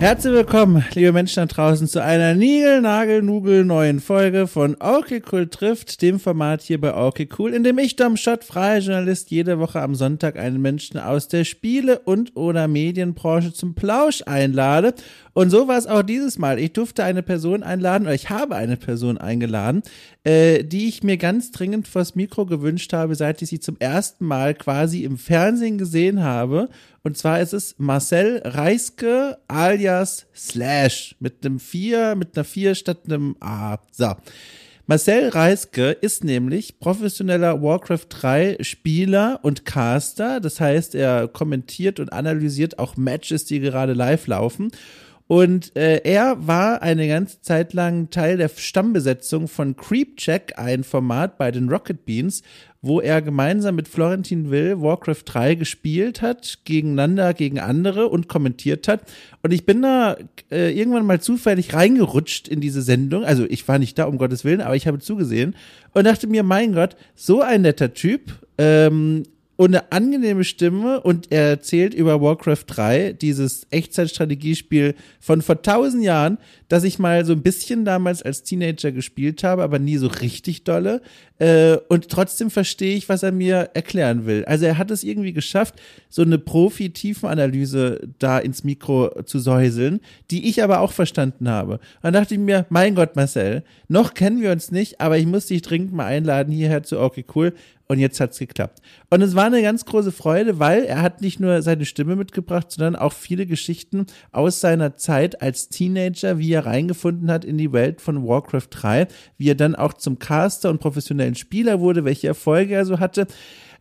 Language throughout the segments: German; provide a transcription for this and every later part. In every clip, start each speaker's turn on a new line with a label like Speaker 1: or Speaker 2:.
Speaker 1: Herzlich willkommen, liebe Menschen da draußen, zu einer Nigel-Nagel-Nugel neuen Folge von Okay Cool trifft, dem Format hier bei Okay Cool, in dem ich, Dom Schott, freier Journalist, jede Woche am Sonntag einen Menschen aus der Spiele- und oder Medienbranche zum Plausch einlade. Und so war es auch dieses Mal. Ich durfte eine Person einladen, oder ich habe eine Person eingeladen, äh, die ich mir ganz dringend vors Mikro gewünscht habe, seit ich sie zum ersten Mal quasi im Fernsehen gesehen habe. Und zwar ist es Marcel Reiske alias Slash mit einem vier, mit einer vier statt einem A. So. Marcel Reiske ist nämlich professioneller Warcraft 3 Spieler und Caster. Das heißt, er kommentiert und analysiert auch Matches, die gerade live laufen. Und äh, er war eine ganze Zeit lang Teil der Stammbesetzung von Creepcheck, ein Format bei den Rocket Beans, wo er gemeinsam mit Florentin Will Warcraft 3 gespielt hat, gegeneinander, gegen andere und kommentiert hat. Und ich bin da äh, irgendwann mal zufällig reingerutscht in diese Sendung. Also ich war nicht da, um Gottes Willen, aber ich habe zugesehen und dachte mir, mein Gott, so ein netter Typ. Ähm, und eine angenehme Stimme und er erzählt über Warcraft 3, dieses Echtzeitstrategiespiel von vor tausend Jahren, das ich mal so ein bisschen damals als Teenager gespielt habe, aber nie so richtig dolle. Äh, und trotzdem verstehe ich, was er mir erklären will. Also er hat es irgendwie geschafft, so eine Profi-Tiefenanalyse da ins Mikro zu säuseln, die ich aber auch verstanden habe. Und dann dachte ich mir, mein Gott, Marcel, noch kennen wir uns nicht, aber ich muss dich dringend mal einladen hierher zu Okay Cool. Und jetzt hat's geklappt. Und es war eine ganz große Freude, weil er hat nicht nur seine Stimme mitgebracht, sondern auch viele Geschichten aus seiner Zeit als Teenager, wie er reingefunden hat in die Welt von Warcraft 3, wie er dann auch zum Caster und professionellen Spieler wurde, welche Erfolge er so hatte.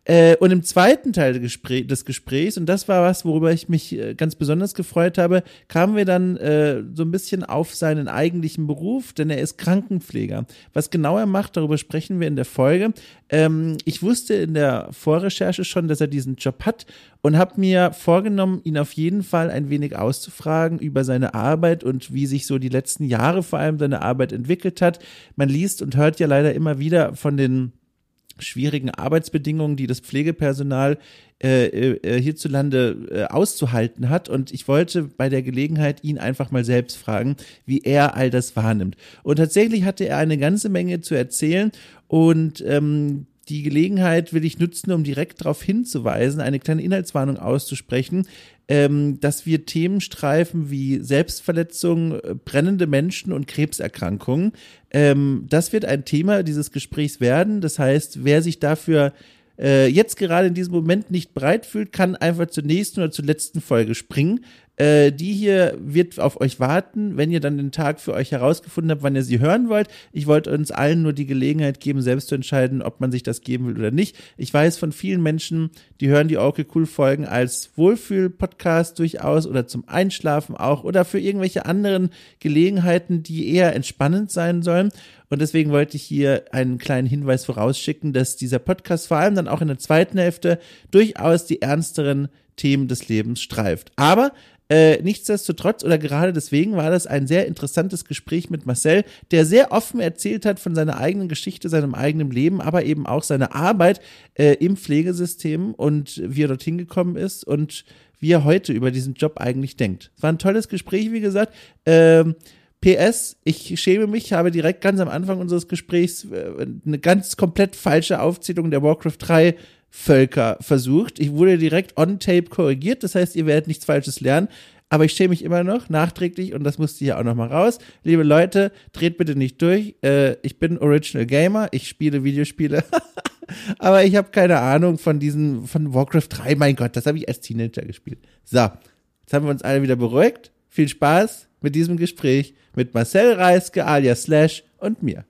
Speaker 1: Äh, und im zweiten Teil des, Gespräch, des, Gesprächs, und das war was, worüber ich mich äh, ganz besonders gefreut habe, kamen wir dann äh, so ein bisschen auf seinen eigentlichen Beruf, denn er ist Krankenpfleger. Was genau er macht, darüber sprechen wir in der Folge. Ähm, ich wusste in der Vorrecherche schon, dass er diesen Job hat und habe mir vorgenommen, ihn auf jeden Fall ein wenig auszufragen über seine Arbeit und wie sich so die letzten Jahre vor allem seine Arbeit entwickelt hat. Man liest und hört ja leider immer wieder von den schwierigen Arbeitsbedingungen, die das Pflegepersonal äh, äh, hierzulande äh, auszuhalten hat. Und ich wollte bei der Gelegenheit ihn einfach mal selbst fragen, wie er all das wahrnimmt. Und tatsächlich hatte er eine ganze Menge zu erzählen und ähm, die Gelegenheit will ich nutzen, um direkt darauf hinzuweisen, eine kleine Inhaltswarnung auszusprechen, ähm, dass wir Themen streifen wie Selbstverletzung, äh, brennende Menschen und Krebserkrankungen. Ähm, das wird ein Thema dieses Gesprächs werden. Das heißt, wer sich dafür äh, jetzt gerade in diesem Moment nicht bereit fühlt, kann einfach zur nächsten oder zur letzten Folge springen. Äh, die hier wird auf euch warten, wenn ihr dann den Tag für euch herausgefunden habt, wann ihr sie hören wollt. Ich wollte uns allen nur die Gelegenheit geben, selbst zu entscheiden, ob man sich das geben will oder nicht. Ich weiß von vielen Menschen, die hören die Okay Cool Folgen als Wohlfühl-Podcast durchaus oder zum Einschlafen auch oder für irgendwelche anderen Gelegenheiten, die eher entspannend sein sollen. Und deswegen wollte ich hier einen kleinen Hinweis vorausschicken, dass dieser Podcast vor allem dann auch in der zweiten Hälfte durchaus die ernsteren Themen des Lebens streift. Aber äh, nichtsdestotrotz oder gerade deswegen war das ein sehr interessantes Gespräch mit Marcel, der sehr offen erzählt hat von seiner eigenen Geschichte, seinem eigenen Leben, aber eben auch seiner Arbeit äh, im Pflegesystem und wie er dorthin gekommen ist und wie er heute über diesen Job eigentlich denkt. Es war ein tolles Gespräch, wie gesagt. Ähm, PS, ich schäme mich, habe direkt ganz am Anfang unseres Gesprächs äh, eine ganz komplett falsche Aufzählung der Warcraft 3 Völker versucht. Ich wurde direkt on tape korrigiert, das heißt, ihr werdet nichts Falsches lernen. Aber ich schäme mich immer noch nachträglich und das musste hier auch noch mal raus. Liebe Leute, dreht bitte nicht durch. Äh, ich bin Original Gamer, ich spiele Videospiele. Aber ich habe keine Ahnung von diesen, von Warcraft 3. Mein Gott, das habe ich als Teenager gespielt. So, jetzt haben wir uns alle wieder beruhigt. Viel Spaß mit diesem Gespräch mit Marcel Reiske alias Slash und mir.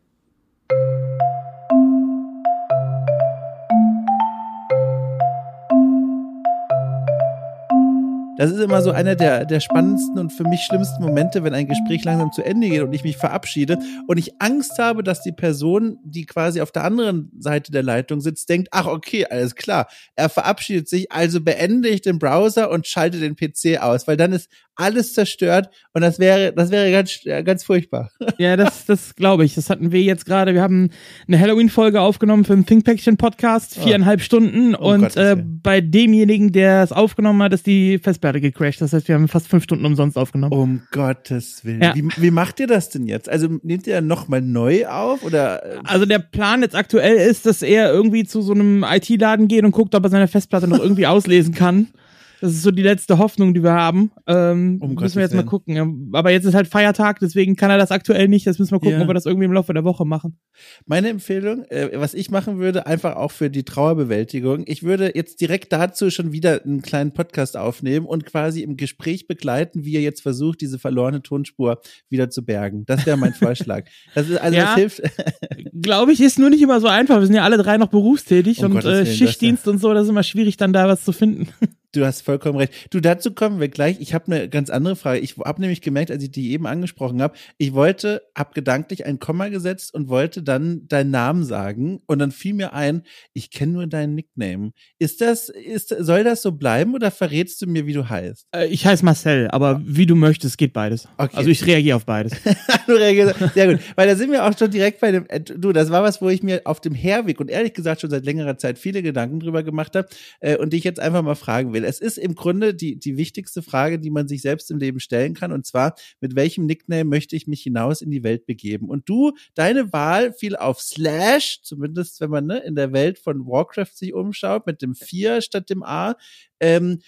Speaker 1: Das ist immer so einer der, der spannendsten und für mich schlimmsten Momente, wenn ein Gespräch langsam zu Ende geht und ich mich verabschiede und ich Angst habe, dass die Person, die quasi auf der anderen Seite der Leitung sitzt, denkt, ach okay, alles klar, er verabschiedet sich, also beende ich den Browser und schalte den PC aus, weil dann ist alles zerstört und das wäre, das wäre ganz, ganz furchtbar.
Speaker 2: Ja, das, das glaube ich. Das hatten wir jetzt gerade. Wir haben eine Halloween-Folge aufgenommen für den Thinkpäckchen-Podcast, viereinhalb oh. Stunden oh, und äh, bei demjenigen, der es aufgenommen hat, ist die Festplatte gecrashed. Das heißt, wir haben fast fünf Stunden umsonst aufgenommen.
Speaker 1: Um Gottes Willen.
Speaker 2: Ja.
Speaker 1: Wie, wie macht ihr das denn jetzt? Also nehmt ihr nochmal neu auf oder? äh,
Speaker 2: Also der Plan jetzt aktuell ist, dass er irgendwie zu so einem IT-Laden geht und guckt, ob er seine Festplatte noch irgendwie auslesen kann. Das ist so die letzte Hoffnung, die wir haben. Ähm,
Speaker 1: Um
Speaker 2: müssen
Speaker 1: Gottes
Speaker 2: wir jetzt mal
Speaker 1: Willen.
Speaker 2: gucken. Ja, Aber jetzt ist halt Feiertag, deswegen kann er das aktuell nicht. Das müssen wir gucken,
Speaker 1: Ja.
Speaker 2: ob wir das irgendwie im Laufe der Woche machen.
Speaker 1: Meine Empfehlung, äh, was ich machen würde, einfach auch für die Trauerbewältigung. Ich würde jetzt direkt dazu schon wieder einen kleinen Podcast aufnehmen und quasi im Gespräch begleiten, wie ihr jetzt versucht, diese verlorene Tonspur wieder zu bergen. Das wäre mein Vorschlag. Das ist, also
Speaker 2: Ja.
Speaker 1: das hilft.
Speaker 2: Glaube ich, ist nur nicht immer so einfach. Wir sind ja alle drei noch berufstätig
Speaker 1: Um
Speaker 2: und äh,
Speaker 1: Willen, das
Speaker 2: Schichtdienst und so, das ist immer schwierig, dann da was zu finden.
Speaker 1: Du hast vollkommen recht. Du, dazu kommen wir gleich. Ich habe eine ganz andere Frage. Ich habe nämlich gemerkt, als ich die eben angesprochen habe, ich wollte, habe gedanklich ein Komma gesetzt und wollte dann deinen Namen sagen und dann fiel mir ein, ich kenne nur deinen Nickname. Ist das, ist, soll das so bleiben oder verrätst du mir, wie du heißt?
Speaker 2: Äh, ich heiße Marcel, aber wie du möchtest, geht beides.
Speaker 1: Okay.
Speaker 2: Also ich reagiere auf beides.
Speaker 1: Du reagierst- Sehr gut. Weil da sind wir auch schon direkt bei dem, äh, du, das war was, wo ich mir auf dem Herweg und ehrlich gesagt schon seit längerer Zeit viele Gedanken drüber gemacht habe äh, und dich jetzt einfach mal fragen will. Es ist im Grunde die, die wichtigste Frage, die man sich selbst im Leben stellen kann und zwar, mit welchem Nickname möchte ich mich hinaus in die Welt begeben? Und du, deine Wahl fiel auf Slash, zumindest wenn man ne, in der Welt von Warcraft sich umschaut, mit dem 4 statt dem A. Ähm,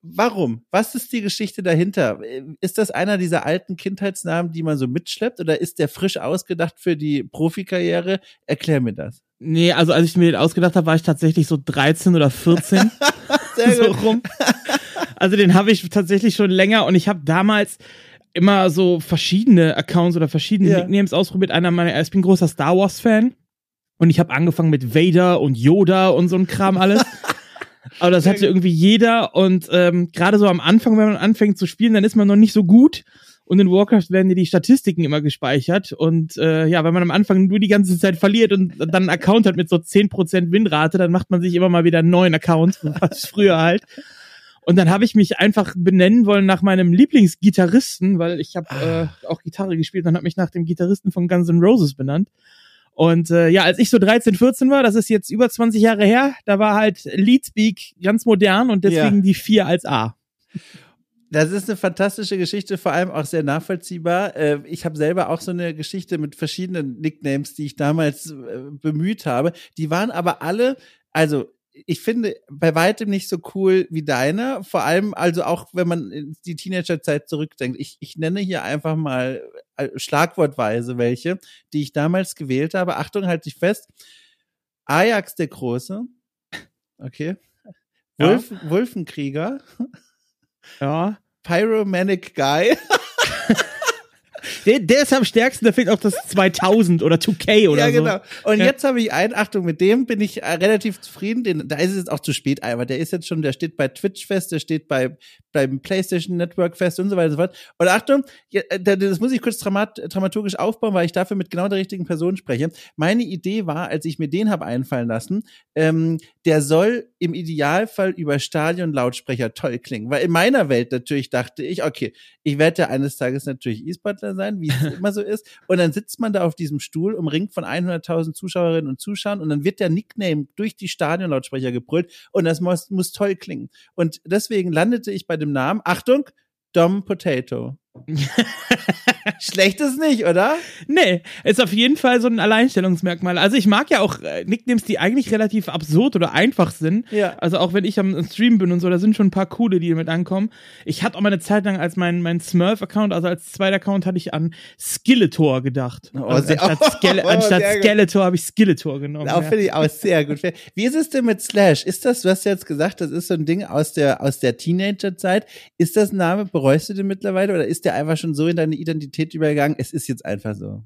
Speaker 1: Warum? Was ist die Geschichte dahinter? Ist das einer dieser alten Kindheitsnamen, die man so mitschleppt oder ist der frisch ausgedacht für die Profikarriere? Erklär mir das.
Speaker 2: Nee, also als ich mir den ausgedacht habe, war ich tatsächlich so 13 oder 14. So rum. Also den habe ich tatsächlich schon länger und ich habe damals immer so verschiedene Accounts oder verschiedene
Speaker 1: Ja.
Speaker 2: Nicknames ausprobiert. Einer meiner, ich bin großer Star Wars Fan und ich habe angefangen mit Vader und Yoda und so ein Kram alles. Aber das hatte irgendwie jeder und ähm, gerade so am Anfang, wenn man anfängt zu spielen, dann ist man noch nicht so gut. Und in Warcraft werden dir die Statistiken immer gespeichert. Und äh, ja, wenn man am Anfang nur die ganze Zeit verliert und dann einen Account hat mit so 10% Winrate, dann macht man sich immer mal wieder einen neuen Account, was früher halt. Und dann habe ich mich einfach benennen wollen nach meinem Lieblingsgitarristen, weil ich habe äh, auch Gitarre gespielt und habe mich nach dem Gitarristen von Guns N' Roses benannt. Und äh, ja, als ich so 13, 14 war, das ist jetzt über 20 Jahre her, da war halt Leadspeak ganz modern und deswegen
Speaker 1: Ja.
Speaker 2: die 4 als A.
Speaker 1: Das ist eine fantastische Geschichte, vor allem auch sehr nachvollziehbar. Äh, Ich habe selber auch so eine Geschichte mit verschiedenen Nicknames, die ich damals äh, bemüht habe. Die waren aber alle, also ich finde bei weitem nicht so cool wie deiner. Vor allem also auch, wenn man in die Teenagerzeit zurückdenkt. Ich, ich nenne hier einfach mal äh, schlagwortweise welche, die ich damals gewählt habe. Achtung, halt dich fest. Ajax der Große. Okay.
Speaker 2: Ja.
Speaker 1: Wolf, Wolfenkrieger.
Speaker 2: Ja.
Speaker 1: Pyromanic Guy.
Speaker 2: Der, der ist am stärksten, da fehlt auch das 2000 oder 2K oder
Speaker 1: ja,
Speaker 2: so.
Speaker 1: genau. Und
Speaker 2: Ja.
Speaker 1: jetzt habe ich einen, Achtung, mit dem bin ich äh, relativ zufrieden. Den, da ist es jetzt auch zu spät, aber der ist jetzt schon, der steht bei Twitch fest, der steht bei beim PlayStation Network fest und so weiter und so fort. Und Achtung, ja, äh, da- das muss ich kurz dramat, dramaturgisch aufbauen, weil ich dafür mit genau der richtigen Person spreche. Meine Idee war, als ich mir den habe einfallen lassen, ähm, der soll im Idealfall über Stadion-Lautsprecher toll klingen. Weil in meiner Welt natürlich dachte ich, okay, ich werde ja eines Tages natürlich E-Sportler sein, wie es immer so ist. Und dann sitzt man da auf diesem Stuhl, umringt von 100.000 Zuschauerinnen und Zuschauern und dann wird der Nickname durch die Stadionlautsprecher gebrüllt und das muss, muss toll klingen. Und deswegen landete ich bei dem Namen, Achtung, Dom Potato. Schlecht ist nicht, oder?
Speaker 2: Nee, ist auf jeden Fall so ein Alleinstellungsmerkmal. Also ich mag ja auch äh, Nicknames, die eigentlich relativ absurd oder einfach sind.
Speaker 1: Ja.
Speaker 2: Also auch wenn ich am Stream bin und so, da sind schon ein paar coole, die mit ankommen. Ich hatte auch mal eine Zeit lang als mein, mein Smurf-Account, also als zweiter Account hatte ich an Skeletor gedacht.
Speaker 1: Oh,
Speaker 2: also anstatt Skele
Speaker 1: oh,
Speaker 2: anstatt. Skeletor habe ich Skeletor genommen.
Speaker 1: Auch
Speaker 2: ja.
Speaker 1: finde ich auch sehr gut. Wie ist es denn mit Slash? Ist das, du hast jetzt gesagt, das ist so ein Ding aus der, aus der Teenagerzeit. Ist das ein Name, bereust du den mittlerweile oder ist der einfach schon so in deine Identität übergegangen? Es ist jetzt einfach so.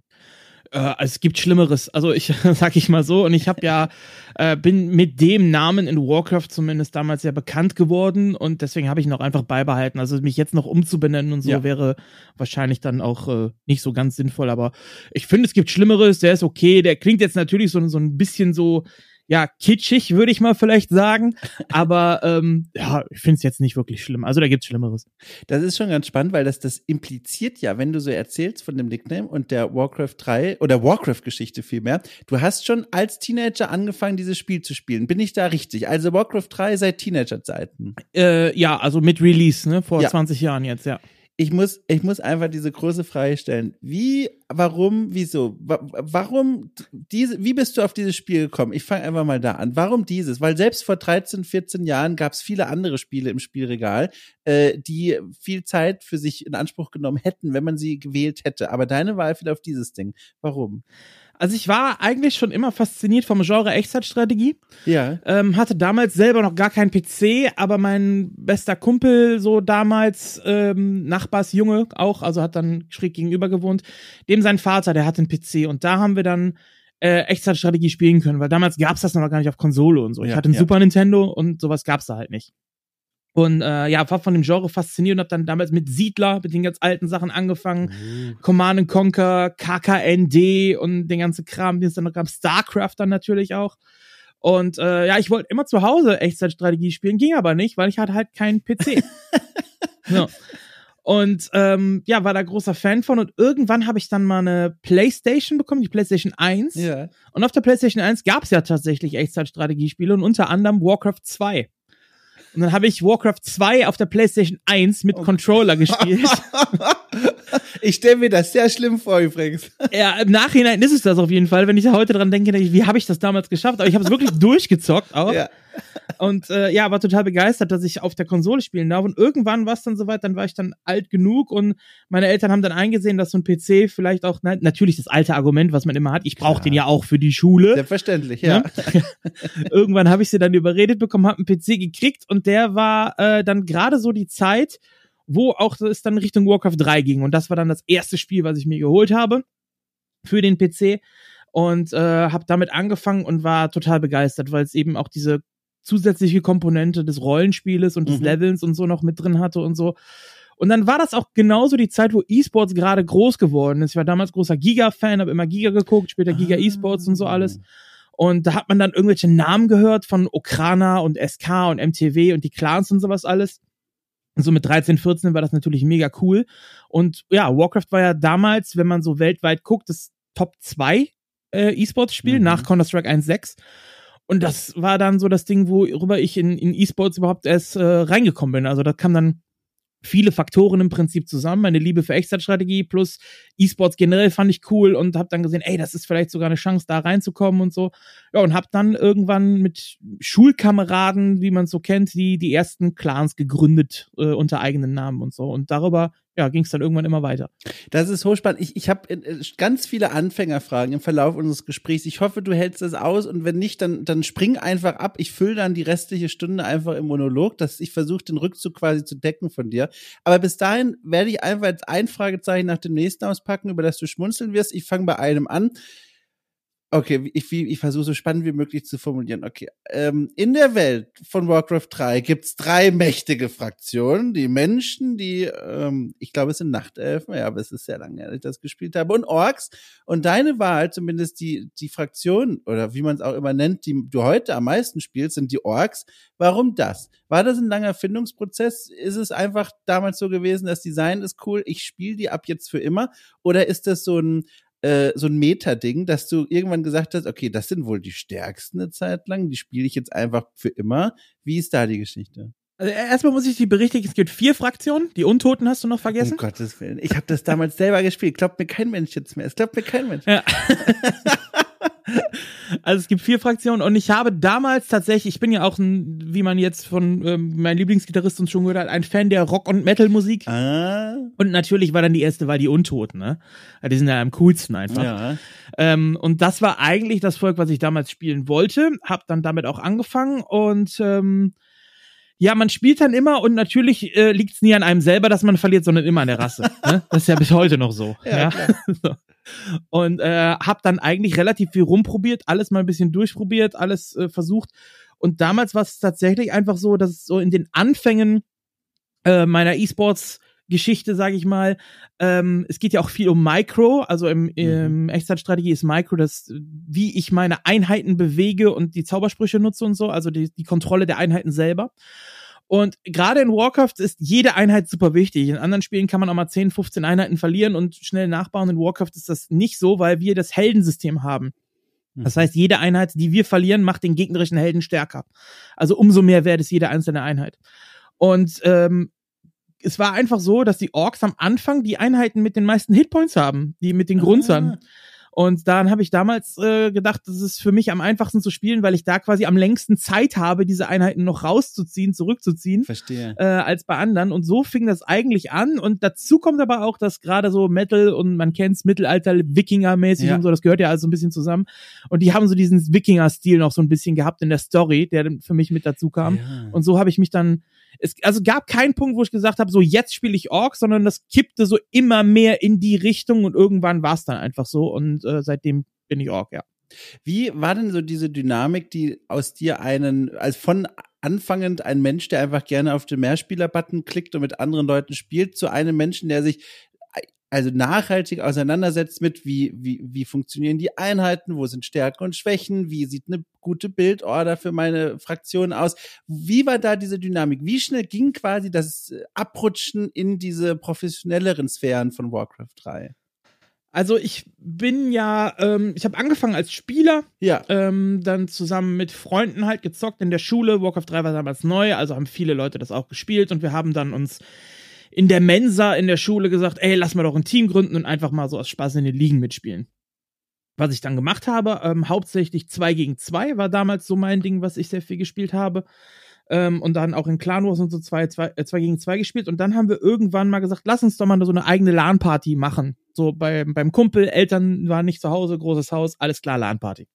Speaker 2: Äh, es gibt Schlimmeres. Also ich sag ich mal so. Und ich habe ja äh, bin mit dem Namen in Warcraft zumindest damals sehr bekannt geworden und deswegen habe ich ihn auch einfach beibehalten. Also mich jetzt noch umzubenennen und so
Speaker 1: Ja.
Speaker 2: wäre wahrscheinlich dann auch äh, nicht so ganz sinnvoll. Aber ich finde, es gibt Schlimmeres. Der ist okay. Der klingt jetzt natürlich so so ein bisschen so ja, kitschig, würde ich mal vielleicht sagen. Aber ähm, ja, ich finde es jetzt nicht wirklich schlimm. Also da gibt's Schlimmeres.
Speaker 1: Das ist schon ganz spannend, weil das, das impliziert ja, wenn du so erzählst von dem Nickname und der Warcraft 3 oder Warcraft-Geschichte vielmehr, du hast schon als Teenager angefangen, dieses Spiel zu spielen. Bin ich da richtig? Also Warcraft 3 seit Teenager-Zeiten.
Speaker 2: Äh, ja, also mit Release, ne? Vor
Speaker 1: Ja.
Speaker 2: 20 Jahren jetzt, ja.
Speaker 1: Ich muss, ich muss einfach diese große Frage stellen. Wie, warum, wieso? Wa warum diese, wie bist du auf dieses Spiel gekommen? Ich fange einfach mal da an. Warum dieses? Weil selbst vor 13, 14 Jahren gab es viele andere Spiele im Spielregal, äh, die viel Zeit für sich in Anspruch genommen hätten, wenn man sie gewählt hätte. Aber deine Wahl fiel auf dieses Ding. Warum?
Speaker 2: Also ich war eigentlich schon immer fasziniert vom Genre Echtzeitstrategie.
Speaker 1: Ja.
Speaker 2: Ähm, hatte damals selber noch gar keinen PC, aber mein bester Kumpel, so damals, ähm, Nachbarsjunge auch, also hat dann schräg gegenüber gewohnt, dem sein Vater, der hatte einen PC und da haben wir dann äh, Echtzeitstrategie spielen können, weil damals gab's das noch gar nicht auf Konsole und so. Ich
Speaker 1: Ja,
Speaker 2: hatte einen
Speaker 1: ja.
Speaker 2: Super Nintendo und sowas gab's da halt nicht. Und äh, ja, war von dem Genre fasziniert und hab dann damals mit Siedler, mit den ganz alten Sachen angefangen. Command and Conquer, KKND und den ganzen Kram, den es dann noch gab, StarCraft dann natürlich auch. Und äh, ja, ich wollte immer zu Hause Echtzeitstrategie spielen, ging aber nicht, weil ich hatte halt keinen PC. ja. Und ähm, ja, war da großer Fan von und irgendwann habe ich dann mal eine Playstation bekommen, die Playstation 1.
Speaker 1: Ja.
Speaker 2: Und auf der Playstation 1 gab es ja tatsächlich Echtzeitstrategiespiele und unter anderem Warcraft 2. Und dann habe ich Warcraft 2 auf der Playstation 1 mit Controller gespielt.
Speaker 1: Ich stelle mir das sehr schlimm vor übrigens.
Speaker 2: Ja, im Nachhinein ist es das auf jeden Fall. Wenn ich da heute dran denke, denke ich, wie habe ich das damals geschafft? Aber ich habe es wirklich durchgezockt auch.
Speaker 1: Ja.
Speaker 2: Und äh, ja, war total begeistert, dass ich auf der Konsole spielen darf. Und irgendwann war es dann soweit, dann war ich dann alt genug und meine Eltern haben dann eingesehen, dass so ein PC vielleicht auch, na, natürlich das alte Argument, was man immer hat, ich brauche den ja auch für die Schule.
Speaker 1: Selbstverständlich, ja.
Speaker 2: Ne? Irgendwann habe ich sie dann überredet bekommen, habe einen PC gekriegt und der war äh, dann gerade so die Zeit, wo auch es dann Richtung Warcraft 3 ging. Und das war dann das erste Spiel, was ich mir geholt habe für den PC und äh, habe damit angefangen und war total begeistert, weil es eben auch diese zusätzliche Komponente des Rollenspieles und des
Speaker 1: Mhm.
Speaker 2: Levels und so noch mit drin hatte und so. Und dann war das auch genauso die Zeit, wo E-Sports gerade groß geworden ist. Ich war damals großer Giga-Fan, habe immer Giga geguckt, später Giga
Speaker 1: Ah.
Speaker 2: E-Sports und so alles. Und da hat man dann irgendwelche Namen gehört von Okrana und SK und MTW und die Clans und sowas alles. Und so mit 13, 14 war das natürlich mega cool. Und ja, Warcraft war ja damals, wenn man so weltweit guckt, das Top 2 äh, E-Sports-Spiel
Speaker 1: Mhm.
Speaker 2: nach Counter-Strike 1.6. Und das war dann so das Ding, worüber ich in, in E-Sports überhaupt erst äh, reingekommen bin. Also da kam dann viele Faktoren im Prinzip zusammen. Meine Liebe für Echtzeitstrategie plus E-Sports generell fand ich cool und habe dann gesehen, ey, das ist vielleicht sogar eine Chance, da reinzukommen und so. Ja, und habe dann irgendwann mit Schulkameraden, wie man so kennt, die die ersten Clans gegründet äh, unter eigenen Namen und so. Und darüber ja, ging es dann irgendwann immer weiter.
Speaker 1: Das ist hochspannend. Ich, ich habe ganz viele Anfängerfragen im Verlauf unseres Gesprächs. Ich hoffe, du hältst das aus und wenn nicht, dann, dann spring einfach ab. Ich fülle dann die restliche Stunde einfach im Monolog, dass ich versuche, den Rückzug quasi zu decken von dir. Aber bis dahin werde ich einfach jetzt ein Fragezeichen nach dem nächsten auspacken, über das du schmunzeln wirst. Ich fange bei einem an. Okay, ich, ich, versuche so spannend wie möglich zu formulieren. Okay, ähm, in der Welt von Warcraft 3 gibt's drei mächtige Fraktionen. Die Menschen, die, ähm, ich glaube, es sind Nachtelfen, ja, aber es ist sehr lange, her, dass ich das gespielt habe, und Orks. Und deine Wahl, zumindest die, die Fraktion, oder wie man es auch immer nennt, die du heute am meisten spielst, sind die Orks. Warum das? War das ein langer Findungsprozess? Ist es einfach damals so gewesen, das Design ist cool, ich spiele die ab jetzt für immer? Oder ist das so ein äh, so ein Meta-Ding, dass du irgendwann gesagt hast, okay, das sind wohl die stärksten eine Zeit lang, die spiele ich jetzt einfach für immer. Wie ist da die Geschichte?
Speaker 2: Also erstmal muss ich dich berichtigen, es gibt vier Fraktionen. Die Untoten hast du noch vergessen.
Speaker 1: Um Gottes Willen. Ich habe das damals selber gespielt. Glaubt mir kein Mensch jetzt mehr. Es glaubt mir kein Mensch.
Speaker 2: Ja. Also es gibt vier Fraktionen und ich habe damals tatsächlich, ich bin ja auch ein, wie man jetzt von ähm, meinem Lieblingsgitarrist uns schon gehört hat, ein Fan der Rock- und Metal-Musik.
Speaker 1: Ah,
Speaker 2: Und natürlich war dann die erste Wahl die Untoten, ne? Ja, Die sind ja am coolsten einfach.
Speaker 1: ja.
Speaker 2: Ähm, und das war eigentlich das Volk, was ich damals spielen wollte. Hab dann damit auch angefangen und ähm, ja, man spielt dann immer und natürlich äh, liegt es nie an einem selber, dass man verliert, sondern immer an der Rasse. ne? Das ist ja bis heute noch so.
Speaker 1: Ja,
Speaker 2: Ja, so. Und äh, hab dann eigentlich relativ viel rumprobiert, alles mal ein bisschen durchprobiert, alles äh, versucht. Und damals war es tatsächlich einfach so, dass es so in den Anfängen äh, meiner E-Sports Geschichte, sage ich mal. Ähm, es geht ja auch viel um Micro, also im, mhm. im Echtzeitstrategie ist Micro das, wie ich meine Einheiten bewege und die Zaubersprüche nutze und so, also die, die Kontrolle der Einheiten selber. Und gerade in Warcraft ist jede Einheit super wichtig. In anderen Spielen kann man auch mal 10, 15 Einheiten verlieren und schnell nachbauen. In Warcraft ist das nicht so, weil wir das Heldensystem haben. Das mhm. heißt, jede Einheit, die wir verlieren, macht den gegnerischen Helden stärker. Also umso mehr wert ist jede einzelne Einheit. Und ähm, es war einfach so, dass die Orks am Anfang die Einheiten mit den meisten Hitpoints haben, die mit den Grunzern. Ah. Und dann habe ich damals äh, gedacht, das ist für mich am einfachsten zu spielen, weil ich da quasi am längsten Zeit habe, diese Einheiten noch rauszuziehen, zurückzuziehen.
Speaker 1: Verstehe.
Speaker 2: Äh, als bei anderen. Und so fing das eigentlich an. Und dazu kommt aber auch, dass gerade so Metal und man kennt's Mittelalter Wikinger-mäßig ja. und so, das gehört ja alles so ein bisschen zusammen. Und die haben so diesen Wikinger-Stil noch so ein bisschen gehabt in der Story, der für mich mit dazu kam. Ja. Und so habe ich mich dann es also gab keinen Punkt, wo ich gesagt habe, so jetzt spiele ich Ork, sondern das kippte so immer mehr in die Richtung und irgendwann war es dann einfach so und äh, seitdem bin ich Ork, ja.
Speaker 1: Wie war denn so diese Dynamik, die aus dir einen, als von anfangend ein Mensch, der einfach gerne auf den Mehrspieler-Button klickt und mit anderen Leuten spielt, zu einem Menschen, der sich also nachhaltig auseinandersetzt mit, wie, wie, wie funktionieren die Einheiten, wo sind Stärken und Schwächen, wie sieht eine gute Bildorder für meine Fraktion aus. Wie war da diese Dynamik? Wie schnell ging quasi das Abrutschen in diese professionelleren Sphären von Warcraft 3?
Speaker 2: Also ich bin ja, ähm, ich habe angefangen als Spieler,
Speaker 1: ja.
Speaker 2: ähm, dann zusammen mit Freunden halt gezockt in der Schule. Warcraft 3 war damals neu, also haben viele Leute das auch gespielt und wir haben dann uns in der Mensa in der Schule gesagt, ey, lass mal doch ein Team gründen und einfach mal so aus Spaß in den Ligen mitspielen. Was ich dann gemacht habe, ähm, hauptsächlich 2 gegen 2 war damals so mein Ding, was ich sehr viel gespielt habe. Ähm, und dann auch in Clan Wars und so 2 zwei, zwei, zwei gegen 2 gespielt. Und dann haben wir irgendwann mal gesagt, lass uns doch mal so eine eigene LAN-Party machen. So bei, beim Kumpel, Eltern waren nicht zu Hause, großes Haus, alles klar, LAN-Party.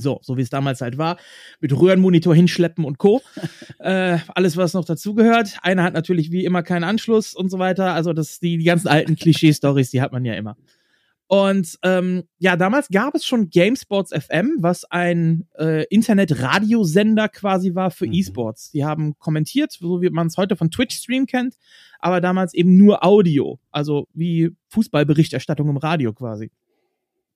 Speaker 2: So, so wie es damals halt war, mit Röhrenmonitor hinschleppen und Co. äh, alles, was noch dazugehört. Einer hat natürlich wie immer keinen Anschluss und so weiter. Also das, die, die ganzen alten Klischee-Stories, die hat man ja immer. Und ähm, ja, damals gab es schon GameSports FM, was ein äh, Internet-Radiosender quasi war für mhm. E-Sports. Die haben kommentiert, so wie man es heute von Twitch-Stream kennt, aber damals eben nur Audio, also wie Fußballberichterstattung im Radio quasi.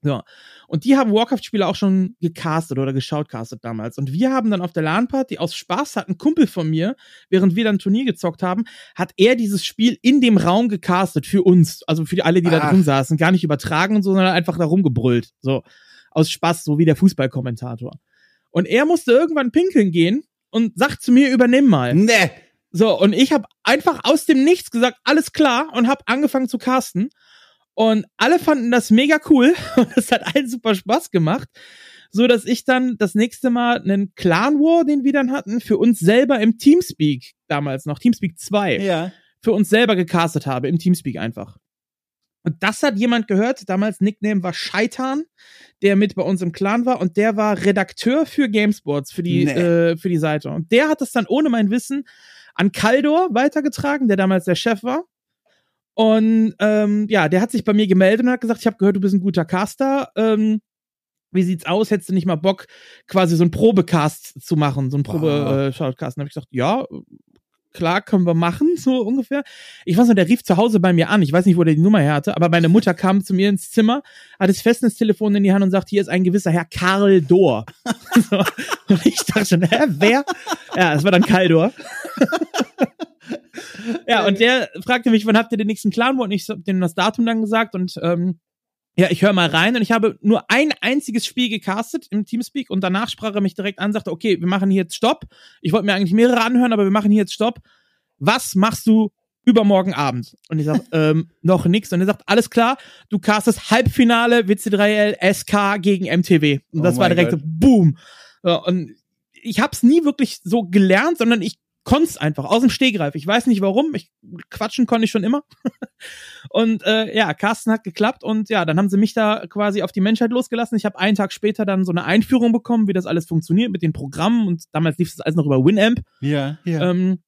Speaker 2: Ja. Und die haben Warcraft-Spiele auch schon gecastet oder geschautcastet damals. Und wir haben dann auf der LAN-Party aus Spaß hat ein Kumpel von mir, während wir dann Turnier gezockt haben, hat er dieses Spiel in dem Raum gecastet für uns, also für alle, die Ach. da drin saßen. Gar nicht übertragen und so, sondern einfach da rumgebrüllt. So. Aus Spaß, so wie der Fußballkommentator. Und er musste irgendwann pinkeln gehen und sagt zu mir, übernimm mal.
Speaker 1: Nee.
Speaker 2: So, und ich habe einfach aus dem Nichts gesagt, alles klar, und habe angefangen zu casten. Und alle fanden das mega cool und es hat allen super Spaß gemacht. So dass ich dann das nächste Mal einen Clan War, den wir dann hatten, für uns selber im Teamspeak damals noch, Teamspeak 2,
Speaker 1: ja.
Speaker 2: für uns selber gecastet habe, im Teamspeak einfach. Und das hat jemand gehört, damals Nickname war Scheitan, der mit bei uns im Clan war und der war Redakteur für Gamesports, für die, nee. äh, für die Seite. Und der hat es dann ohne mein Wissen an Kaldor weitergetragen, der damals der Chef war. Und ähm, ja, der hat sich bei mir gemeldet und hat gesagt, ich habe gehört, du bist ein guter Caster. Ähm, wie sieht's aus? Hättest du nicht mal Bock, quasi so ein Probecast zu machen, so ein Probe-Shoutcast? Äh, habe ich gesagt, ja, klar, können wir machen, so ungefähr. Ich weiß noch, der rief zu Hause bei mir an. Ich weiß nicht, wo der die Nummer her hatte, aber meine Mutter kam zu mir ins Zimmer, hat das Festnetztelefon in die Hand und sagt, hier ist ein gewisser Herr Karl Dohr. so. Und ich dachte schon, hä, wer? Ja, es war dann Karl Dohr. ja, und der fragte mich, wann habt ihr den nächsten Clan Und ich habe dem das Datum dann gesagt und ähm, ja, ich höre mal rein und ich habe nur ein einziges Spiel gecastet im Teamspeak und danach sprach er mich direkt an, sagte, okay, wir machen hier jetzt Stopp. Ich wollte mir eigentlich mehrere anhören, aber wir machen hier jetzt Stopp. Was machst du übermorgen Abend? Und ich sag, ähm, noch nix. Und er sagt, alles klar, du castest Halbfinale WC3L SK gegen MTW. Und das oh war direkt so, boom. Und ich hab's nie wirklich so gelernt, sondern ich konnte einfach aus dem Stehgreif. Ich weiß nicht warum. Ich quatschen konnte ich schon immer. und äh, ja, Carsten hat geklappt und ja, dann haben sie mich da quasi auf die Menschheit losgelassen. Ich habe einen Tag später dann so eine Einführung bekommen, wie das alles funktioniert mit den Programmen und damals lief das alles noch über Winamp.
Speaker 1: Ja, ja.
Speaker 2: Ähm,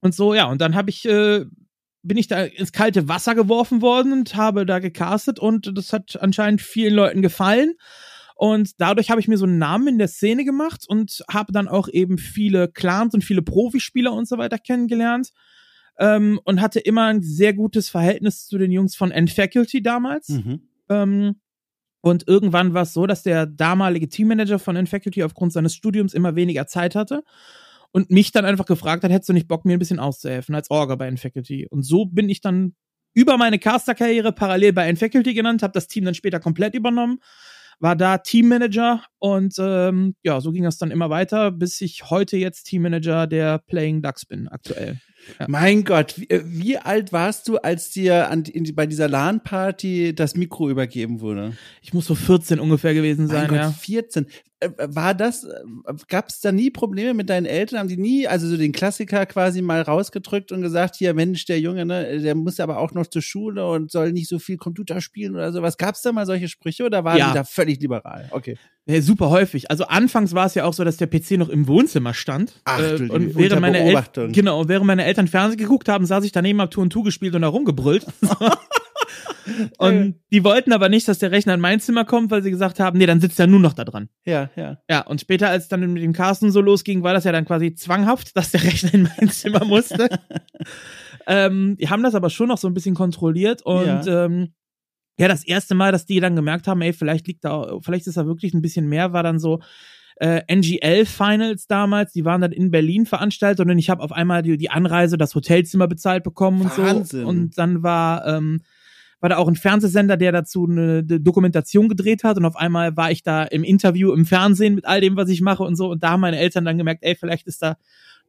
Speaker 2: und so, ja, und dann habe ich äh, bin ich da ins kalte Wasser geworfen worden und habe da gecastet und das hat anscheinend vielen Leuten gefallen. Und dadurch habe ich mir so einen Namen in der Szene gemacht und habe dann auch eben viele Clans und viele Profispieler und so weiter kennengelernt. ähm, und hatte immer ein sehr gutes Verhältnis zu den Jungs von N-Faculty damals.
Speaker 1: Mhm.
Speaker 2: Ähm, und irgendwann war es so, dass der damalige Teammanager von N-Faculty aufgrund seines Studiums immer weniger Zeit hatte und mich dann einfach gefragt hat, hättest du nicht Bock, mir ein bisschen auszuhelfen als Orga bei N-Faculty? Und so bin ich dann über meine Caster-Karriere parallel bei N-Faculty genannt, habe das Team dann später komplett übernommen, war da Teammanager und ähm, ja, so ging das dann immer weiter, bis ich heute jetzt Teammanager der Playing Ducks bin, aktuell. Ja.
Speaker 1: Mein Gott, wie, äh, wie, alt warst du, als dir an, in, bei dieser LAN-Party das Mikro übergeben wurde?
Speaker 2: Ich muss so 14 ungefähr gewesen sein,
Speaker 1: mein Gott,
Speaker 2: ja.
Speaker 1: 14. Äh, war das, gab es da nie Probleme mit deinen Eltern? Haben die nie, also so den Klassiker quasi mal rausgedrückt und gesagt, hier Mensch, der Junge, ne, der muss aber auch noch zur Schule und soll nicht so viel Computer spielen oder sowas. Gab es da mal solche Sprüche oder waren
Speaker 2: Ja.
Speaker 1: die da völlig liberal? Okay.
Speaker 2: Ja, super häufig. Also anfangs war es ja auch so, dass der PC noch im Wohnzimmer stand.
Speaker 1: Ach,
Speaker 2: äh, und während meine
Speaker 1: Beobachtung.
Speaker 2: Eltern genau, und während meine Eltern Fernsehen geguckt haben, saß ich daneben, hab Tour und Tour gespielt und herumgebrüllt. und die wollten aber nicht, dass der Rechner in mein Zimmer kommt, weil sie gesagt haben, nee, dann sitzt er nur noch da dran.
Speaker 1: Ja, ja.
Speaker 2: Ja, und später, als es dann mit dem Carsten so losging, war das ja dann quasi zwanghaft, dass der Rechner in mein Zimmer musste. ähm, die haben das aber schon noch so ein bisschen kontrolliert und
Speaker 1: Ja.
Speaker 2: ähm, ja, das erste Mal, dass die dann gemerkt haben, ey, vielleicht liegt da, vielleicht ist da wirklich ein bisschen mehr, war dann so äh, NGL Finals damals, die waren dann in Berlin veranstaltet und ich habe auf einmal die, die Anreise, das Hotelzimmer bezahlt bekommen und
Speaker 1: Wahnsinn.
Speaker 2: so. Und dann war ähm, war da auch ein Fernsehsender, der dazu eine, Dokumentation gedreht hat. Und auf einmal war ich da im Interview im Fernsehen mit all dem, was ich mache und so. Und da haben meine Eltern dann gemerkt, ey, vielleicht ist da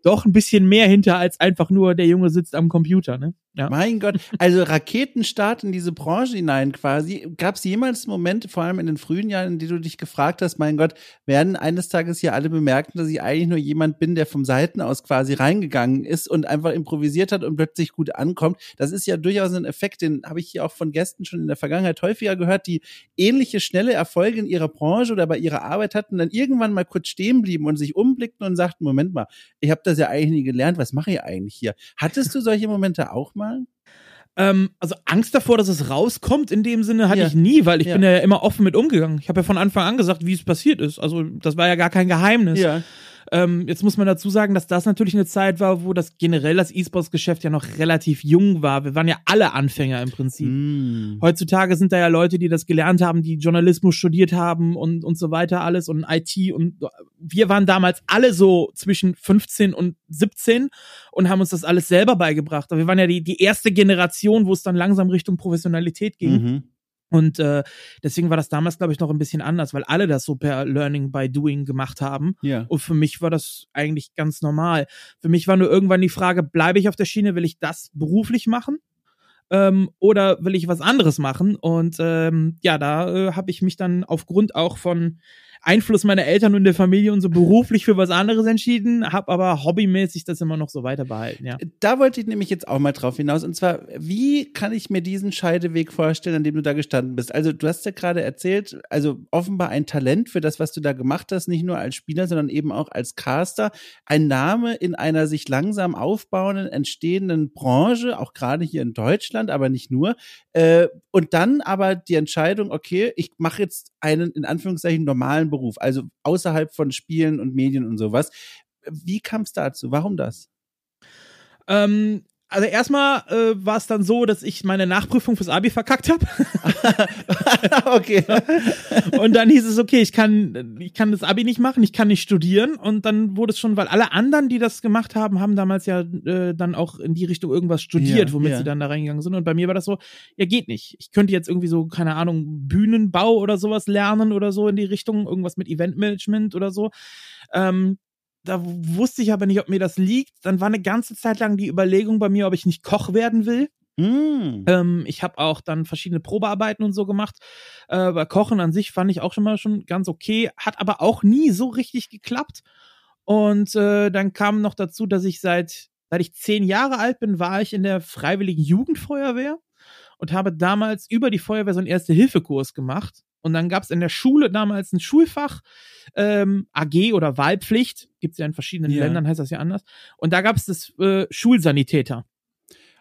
Speaker 2: doch ein bisschen mehr hinter als einfach nur der Junge sitzt am Computer, ne? Ja.
Speaker 1: Mein Gott, also Raketenstart in diese Branche hinein quasi. Gab es jemals Momente, vor allem in den frühen Jahren, in denen du dich gefragt hast, mein Gott, werden eines Tages hier alle bemerken, dass ich eigentlich nur jemand bin, der vom Seiten aus quasi reingegangen ist und einfach improvisiert hat und plötzlich gut ankommt. Das ist ja durchaus ein Effekt, den habe ich hier auch von Gästen schon in der Vergangenheit häufiger gehört, die ähnliche schnelle Erfolge in ihrer Branche oder bei ihrer Arbeit hatten, dann irgendwann mal kurz stehen blieben und sich umblickten und sagten, Moment mal, ich habe das ja eigentlich nie gelernt, was mache ich eigentlich hier? Hattest du solche Momente auch mal?
Speaker 2: Ähm, also Angst davor, dass es rauskommt, in dem Sinne hatte
Speaker 1: Ja.
Speaker 2: ich nie, weil ich
Speaker 1: Ja.
Speaker 2: bin ja immer offen mit umgegangen. Ich habe ja von Anfang an gesagt, wie es passiert ist. Also das war ja gar kein Geheimnis.
Speaker 1: Ja.
Speaker 2: Ähm, jetzt muss man dazu sagen, dass das natürlich eine Zeit war, wo das generell das E-Sports-Geschäft ja noch relativ jung war. Wir waren ja alle Anfänger im Prinzip.
Speaker 1: Mm.
Speaker 2: Heutzutage sind da ja Leute, die das gelernt haben, die Journalismus studiert haben und, und so weiter alles und IT und wir waren damals alle so zwischen 15 und 17 und haben uns das alles selber beigebracht. Aber wir waren ja die, die erste Generation, wo es dann langsam Richtung Professionalität ging.
Speaker 1: Mhm.
Speaker 2: Und äh, deswegen war das damals, glaube ich, noch ein bisschen anders, weil alle das so per Learning by Doing gemacht haben.
Speaker 1: Ja.
Speaker 2: Und für mich war das eigentlich ganz normal. Für mich war nur irgendwann die Frage, bleibe ich auf der Schiene, will ich das beruflich machen? Ähm, oder will ich was anderes machen? Und ähm, ja, da äh, habe ich mich dann aufgrund auch von Einfluss meiner Eltern und der Familie und so beruflich für was anderes entschieden, habe aber hobbymäßig das immer noch so weiter behalten, ja.
Speaker 1: Da wollte ich nämlich jetzt auch mal drauf hinaus. Und zwar, wie kann ich mir diesen Scheideweg vorstellen, an dem du da gestanden bist? Also, du hast ja gerade erzählt, also offenbar ein Talent für das, was du da gemacht hast, nicht nur als Spieler, sondern eben auch als Caster. Ein Name in einer sich langsam aufbauenden, entstehenden Branche, auch gerade hier in Deutschland, aber nicht nur. Äh, und dann aber die Entscheidung, okay, ich mache jetzt einen in Anführungszeichen normalen Beruf, also außerhalb von Spielen und Medien und sowas. Wie kam es dazu? Warum das?
Speaker 2: Ähm, also erstmal äh, war es dann so, dass ich meine Nachprüfung fürs Abi verkackt habe.
Speaker 1: okay.
Speaker 2: Und dann hieß es, okay, ich kann, ich kann das Abi nicht machen, ich kann nicht studieren. Und dann wurde es schon, weil alle anderen, die das gemacht haben, haben damals ja äh, dann auch in die Richtung irgendwas studiert,
Speaker 1: Ja,
Speaker 2: womit
Speaker 1: ja.
Speaker 2: sie dann da reingegangen sind. Und bei mir war das so, ja, geht nicht. Ich könnte jetzt irgendwie so, keine Ahnung, Bühnenbau oder sowas lernen oder so in die Richtung, irgendwas mit Eventmanagement oder so. Ähm, da wusste ich aber nicht, ob mir das liegt. Dann war eine ganze Zeit lang die Überlegung bei mir, ob ich nicht Koch werden will.
Speaker 1: Mm.
Speaker 2: Ähm, ich habe auch dann verschiedene Probearbeiten und so gemacht. Äh, bei Kochen an sich fand ich auch schon mal schon ganz okay, hat aber auch nie so richtig geklappt. Und äh, dann kam noch dazu, dass ich seit, seit ich zehn Jahre alt bin, war ich in der Freiwilligen Jugendfeuerwehr und habe damals über die Feuerwehr so einen Erste-Hilfe-Kurs gemacht. Und dann gab es in der Schule damals ein Schulfach, ähm, AG oder Wahlpflicht, gibt's ja in verschiedenen
Speaker 1: Ja.
Speaker 2: Ländern, heißt das ja anders. Und da gab es das äh, Schulsanitäter.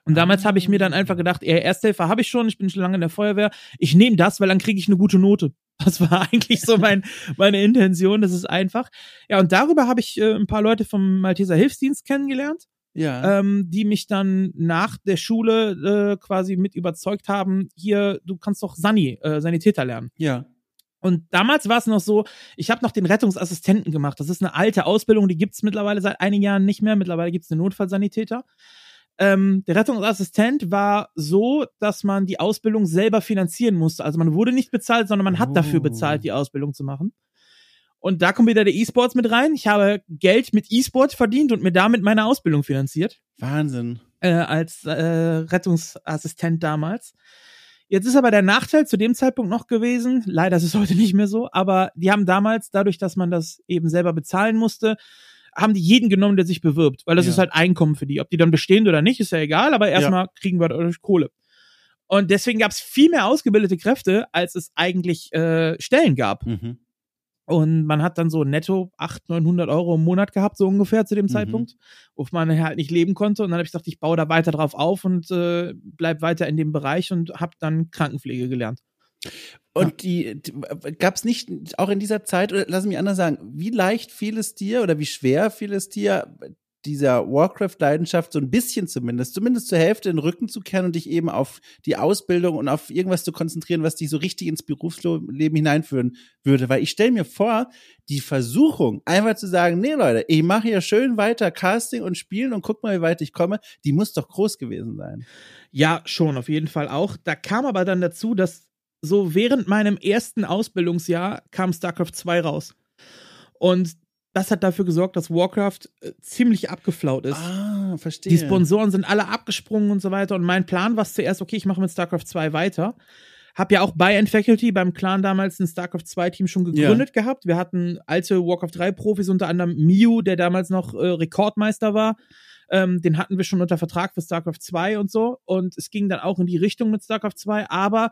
Speaker 2: Und damals habe ich mir dann einfach gedacht, ey, Ersthelfer habe ich schon, ich bin schon lange in der Feuerwehr. Ich nehme das, weil dann kriege ich eine gute Note. Das war eigentlich so mein, meine Intention, das ist einfach. Ja, und darüber habe ich äh, ein paar Leute vom Malteser Hilfsdienst kennengelernt.
Speaker 1: Ja.
Speaker 2: ähm, die mich dann nach der Schule äh, quasi mit überzeugt haben, hier, du kannst doch Sani, äh, Sanitäter lernen.
Speaker 1: ja.
Speaker 2: Und damals war es noch so, ich habe noch den Rettungsassistenten gemacht. Das ist eine alte Ausbildung, die gibt's mittlerweile seit einigen Jahren nicht mehr. Mittlerweile gibt's den Notfallsanitäter. Ähm, der Rettungsassistent war so, dass man die Ausbildung selber finanzieren musste. Also man wurde nicht bezahlt, sondern man hat
Speaker 1: Oh.
Speaker 2: dafür bezahlt, die Ausbildung zu machen. Und da kommt wieder der E-Sports mit rein. Ich habe Geld mit E-Sport verdient und mir damit meine Ausbildung finanziert
Speaker 1: Wahnsinn.
Speaker 2: äh, als äh, Rettungsassistent damals. Jetzt ist aber der Nachteil zu dem Zeitpunkt noch gewesen, leider ist es heute nicht mehr so, aber die haben damals, dadurch, dass man das eben selber bezahlen musste, haben die jeden genommen, der sich bewirbt, weil das
Speaker 1: Ja.
Speaker 2: ist halt Einkommen für die. Ob die dann bestehen oder nicht, ist ja egal, aber erstmal kriegen wir dadurch Kohle. Und deswegen gab es viel mehr ausgebildete Kräfte, als es eigentlich äh, Stellen gab.
Speaker 1: Mhm.
Speaker 2: Und man hat dann so netto 800, 900 Euro im Monat gehabt, so ungefähr zu dem
Speaker 1: Mhm.
Speaker 2: Zeitpunkt, wofür man halt nicht leben konnte. Und dann habe ich gesagt, ich baue da weiter drauf auf und äh, bleib weiter in dem Bereich und habe dann Krankenpflege gelernt.
Speaker 1: Und die, die gab es nicht auch in dieser Zeit, oder lass mich anders sagen, wie leicht fiel es dir oder wie schwer fiel es dir, dieser Warcraft-Leidenschaft so ein bisschen zumindest, zumindest zur Hälfte in den Rücken zu kehren und dich eben auf die Ausbildung und auf irgendwas zu konzentrieren, was dich so richtig ins Berufsleben hineinführen würde. Weil ich stelle mir vor, die Versuchung, einfach zu sagen, nee Leute, ich mache hier schön weiter Casting und Spielen und guck mal, wie weit ich komme, die muss doch groß gewesen sein.
Speaker 2: Ja, schon, auf jeden Fall auch. Da kam aber dann dazu, dass so während meinem ersten Ausbildungsjahr kam StarCraft 2 raus. Und das hat dafür gesorgt, dass Warcraft äh, ziemlich abgeflaut ist.
Speaker 1: Ah, verstehe.
Speaker 2: Die Sponsoren sind alle abgesprungen und so weiter. Und mein Plan war zuerst, okay, ich mache mit StarCraft 2 weiter. Hab ja auch bei End Faculty beim Clan damals ein StarCraft 2 Team schon gegründet gehabt. Wir hatten alte Warcraft 3 Profis, unter anderem Miu, der damals noch äh, Rekordmeister war. Ähm, den hatten wir schon unter Vertrag für StarCraft 2 und so. Und es ging dann auch in die Richtung mit StarCraft 2. Aber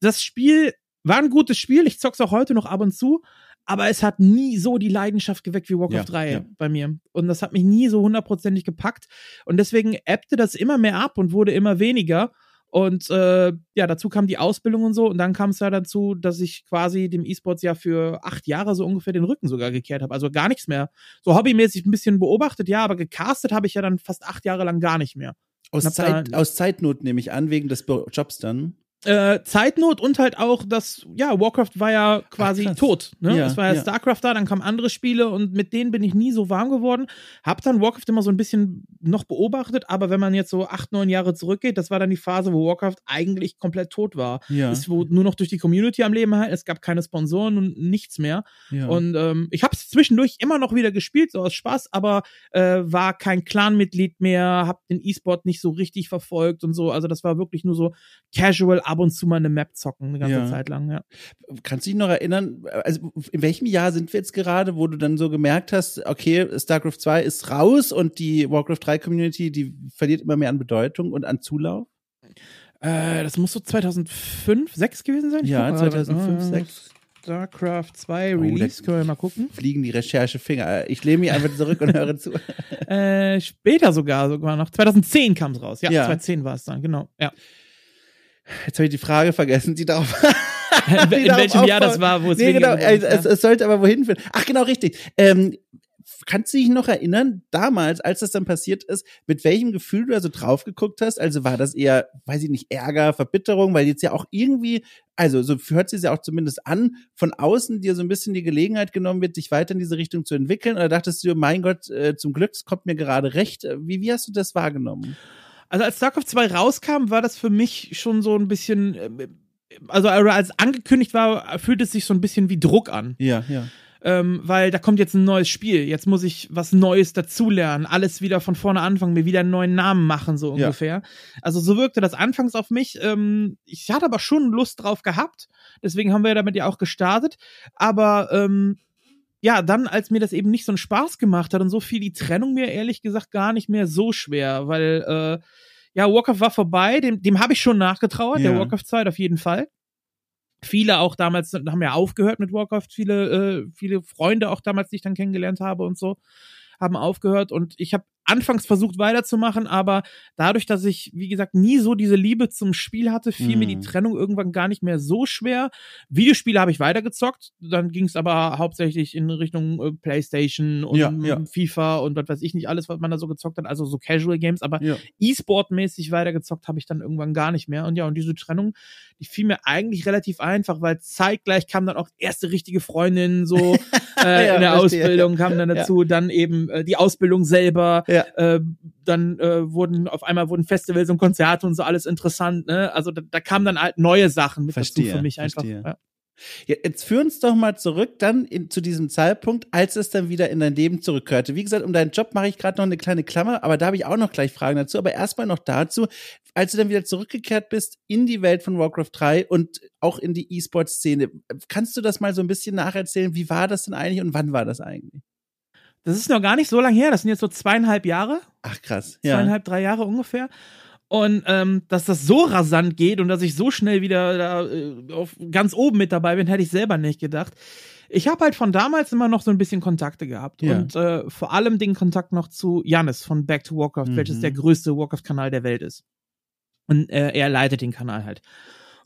Speaker 2: das Spiel war ein gutes Spiel. Ich zock's auch heute noch ab und zu. Aber es hat nie so die Leidenschaft geweckt wie Warcraft
Speaker 1: Ja,
Speaker 2: 3
Speaker 1: ja.
Speaker 2: bei mir. Und das hat mich nie so hundertprozentig gepackt. Und deswegen ebbte das immer mehr ab und wurde immer weniger. Und äh, ja, dazu kam die Ausbildung und so. Und dann kam es ja dazu, dass ich quasi dem E-Sports ja für acht Jahre so ungefähr den Rücken sogar gekehrt habe. Also gar nichts mehr. So hobbymäßig ein bisschen beobachtet, ja, aber gecastet habe ich ja dann fast acht Jahre lang gar nicht mehr.
Speaker 1: Aus, Zeit, aus Zeitnot nehme ich an, wegen des Jobs dann.
Speaker 2: Äh, Zeitnot und halt auch, dass, ja, Warcraft war ja quasi
Speaker 1: Ach,
Speaker 2: tot. Ne?
Speaker 1: Ja,
Speaker 2: es war ja,
Speaker 1: ja.
Speaker 2: StarCraft da, dann kamen andere Spiele und mit denen bin ich nie so warm geworden. Hab dann Warcraft immer so ein bisschen noch beobachtet, aber wenn man jetzt so acht, neun Jahre zurückgeht, das war dann die Phase, wo Warcraft eigentlich komplett tot war.
Speaker 1: Ja.
Speaker 2: Es wurde nur noch durch die Community am Leben halten, es gab keine Sponsoren und nichts mehr.
Speaker 1: ja.
Speaker 2: Und ähm, ich habe es zwischendurch immer noch wieder gespielt, so aus Spaß, aber äh, war kein Clan-Mitglied mehr, hab den E-Sport nicht so richtig verfolgt und so. Also das war wirklich nur so casual ab und zu mal eine Map zocken, eine ganze
Speaker 1: Ja.
Speaker 2: Zeit lang. Ja.
Speaker 1: Kannst du dich noch erinnern, also in welchem Jahr sind wir jetzt gerade, wo du dann so gemerkt hast, okay, StarCraft 2 ist raus und die Warcraft 3 Community, die verliert immer mehr an Bedeutung und an Zulauf?
Speaker 2: Äh, das muss so 2005, 6 gewesen sein?
Speaker 1: Ja,
Speaker 2: guck mal gerade.
Speaker 1: 2005,
Speaker 2: Äh,
Speaker 1: 6.
Speaker 2: StarCraft 2
Speaker 1: Oh,
Speaker 2: Release,
Speaker 1: das-
Speaker 2: können wir mal gucken.
Speaker 1: Fliegen die Recherchefinger. Ich lehne mich einfach zurück und höre zu.
Speaker 2: Äh, später sogar, sogar noch. 2010 kam es raus. Ja,
Speaker 1: Ja.
Speaker 2: 2010 war es dann, genau. Ja.
Speaker 1: Jetzt habe ich die Frage vergessen, die darauf.
Speaker 2: In,
Speaker 1: die
Speaker 2: in
Speaker 1: darauf
Speaker 2: welchem Jahr das
Speaker 1: aufbaut.
Speaker 2: war, wo es
Speaker 1: Nee, genau, es,
Speaker 2: ist,
Speaker 1: es, es sollte aber wohin führen. Ach, genau, richtig. Ähm, kannst du dich noch erinnern, damals, als das dann passiert ist, mit welchem Gefühl du da so drauf geguckt hast? Also war das eher, weiß ich nicht, Ärger, Verbitterung, weil jetzt ja auch irgendwie, also so hört sich ja auch zumindest an, von außen dir so ein bisschen die Gelegenheit genommen wird, sich weiter in diese Richtung zu entwickeln? Oder dachtest du, mein Gott, äh, zum Glück, es kommt mir gerade recht. Wie, wie hast du das wahrgenommen?
Speaker 2: Also als StarCraft 2 rauskam, war das für mich schon so ein bisschen, äh, also als angekündigt war, fühlte es sich so ein bisschen wie Druck an.
Speaker 1: Ja, ja.
Speaker 2: Ähm, weil da kommt jetzt ein neues Spiel. Jetzt muss ich was Neues dazulernen, alles wieder von vorne anfangen, mir wieder einen neuen Namen machen, so
Speaker 1: Ja.
Speaker 2: ungefähr. Also so wirkte das anfangs auf mich. Ähm, ich hatte aber schon Lust drauf gehabt. Deswegen haben wir damit ja auch gestartet. Aber ähm, ja, dann, als mir das eben nicht so einen Spaß gemacht hat und so fiel die Trennung mir ehrlich gesagt gar nicht mehr so schwer, weil äh, ja, Warcraft war vorbei, dem, dem habe ich schon nachgetrauert,
Speaker 1: Ja.
Speaker 2: der Warcraft-Zeit auf jeden Fall. Viele auch damals haben ja aufgehört mit Warcraft, viele, äh, viele Freunde auch damals, die ich dann kennengelernt habe und so, haben aufgehört und ich habe anfangs versucht weiterzumachen, aber dadurch, dass ich, wie gesagt, nie so diese Liebe zum Spiel hatte, fiel mm. mir die mhm. Trennung irgendwann gar nicht mehr so schwer. Videospiele habe ich weitergezockt, dann ging es aber hauptsächlich in Richtung äh, Playstation und ja, ja. FIFA und was weiß ich nicht, alles, was man da so gezockt hat, also so Casual Games, aber ja. E-Sport-mäßig weitergezockt habe ich dann irgendwann gar nicht mehr. Und ja, und diese Trennung, die fiel mir eigentlich relativ einfach, weil zeitgleich kam dann auch erste richtige Freundin so äh, in der Ausbildung, kam dann dazu, dann eben äh, die Ausbildung selber, ja. Äh, dann äh, wurden auf einmal wurden Festivals und Konzerte und so alles interessant. Ne? Also da, da kamen dann halt neue Sachen mit verstehe, dazu für mich einfach. Ja.
Speaker 1: Ja, jetzt führ uns doch mal zurück dann in, zu diesem Zeitpunkt, als es dann wieder in dein Leben zurückkehrte. Wie gesagt, um deinen Job mache ich gerade noch eine kleine Klammer, aber da habe ich auch noch gleich Fragen dazu. Aber erstmal noch dazu, als du dann wieder zurückgekehrt bist in die Welt von Warcraft 3 und auch in die E-Sport-Szene, kannst du das mal so ein bisschen nacherzählen? Wie war das denn eigentlich und wann war das eigentlich?
Speaker 2: Das ist noch gar nicht so lange her. Das sind jetzt so zweieinhalb Jahre.
Speaker 1: Ach krass.
Speaker 2: Ja. Zweieinhalb, drei Jahre ungefähr. Und ähm, dass das so rasant geht und dass ich so schnell wieder da, äh, auf, ganz oben mit dabei bin, hätte ich selber nicht gedacht. Ich habe halt von damals immer noch so ein bisschen Kontakte gehabt ja. und äh, vor allem den Kontakt noch zu Janis von Back to Warcraft, mhm. welches der größte Warcraft-Kanal der Welt ist. Und äh, er leitet den Kanal halt.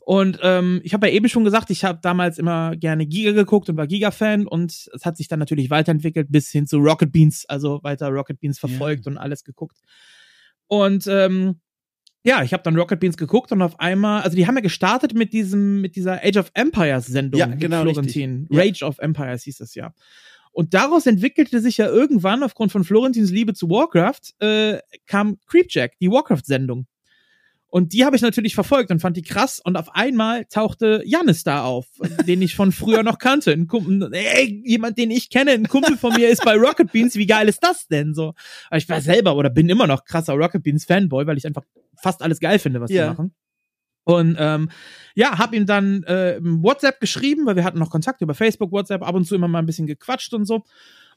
Speaker 2: Und ähm, ich habe ja eben schon gesagt, ich habe damals immer gerne Giga geguckt und war Giga-Fan und es hat sich dann natürlich weiterentwickelt bis hin zu Rocket Beans, also weiter Rocket Beans verfolgt ja. und alles geguckt. Und ähm, ja, ich habe dann Rocket Beans geguckt und auf einmal, also die haben ja gestartet mit diesem, mit dieser Age of Empires Sendung
Speaker 1: ja, genau,
Speaker 2: Florentin. Rage of Empires hieß das ja. Und daraus entwickelte sich ja irgendwann aufgrund von Florentins Liebe zu Warcraft äh, kam Creepjack, die Warcraft-Sendung. Und die habe ich natürlich verfolgt und fand die krass. Und auf einmal tauchte Janis da auf, den ich von früher noch kannte. Ein Kumpel, ey, jemand, den ich kenne, ein Kumpel von mir ist bei Rocket Beans. Wie geil ist das denn so? Aber ich war selber oder bin immer noch krasser Rocket Beans Fanboy, weil ich einfach fast alles geil finde, was ja. die machen. Und ähm, ja, hab ihm dann äh, WhatsApp geschrieben, weil wir hatten noch Kontakt über Facebook, WhatsApp, ab und zu immer mal ein bisschen gequatscht und so.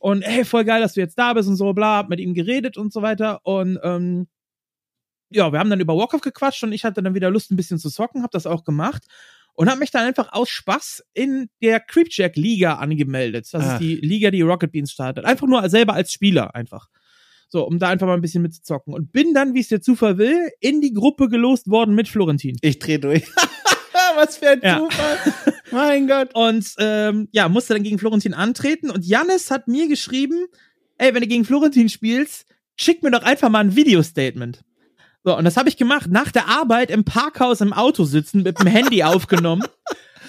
Speaker 2: Und hey, voll geil, dass du jetzt da bist und so, bla, hab mit ihm geredet und so weiter. Und ähm, ja, wir haben dann über Warcraft gequatscht und ich hatte dann wieder Lust, ein bisschen zu zocken, hab das auch gemacht und habe mich dann einfach aus Spaß in der Creepjack Liga angemeldet. Das Ach. ist die Liga, die Rocket Beans startet. Einfach nur selber als Spieler einfach. So, um da einfach mal ein bisschen mitzuzocken. Und bin dann, wie es der Zufall will, in die Gruppe gelost worden mit Florentin.
Speaker 1: Ich dreh durch. Was für ein ja. Zufall. mein Gott.
Speaker 2: Und ähm, ja, musste dann gegen Florentin antreten. Und Jannis hat mir geschrieben, ey, wenn du gegen Florentin spielst, schick mir doch einfach mal ein Video-Statement. So, und das habe ich gemacht. Nach der Arbeit im Parkhaus im Auto sitzen, mit dem Handy aufgenommen.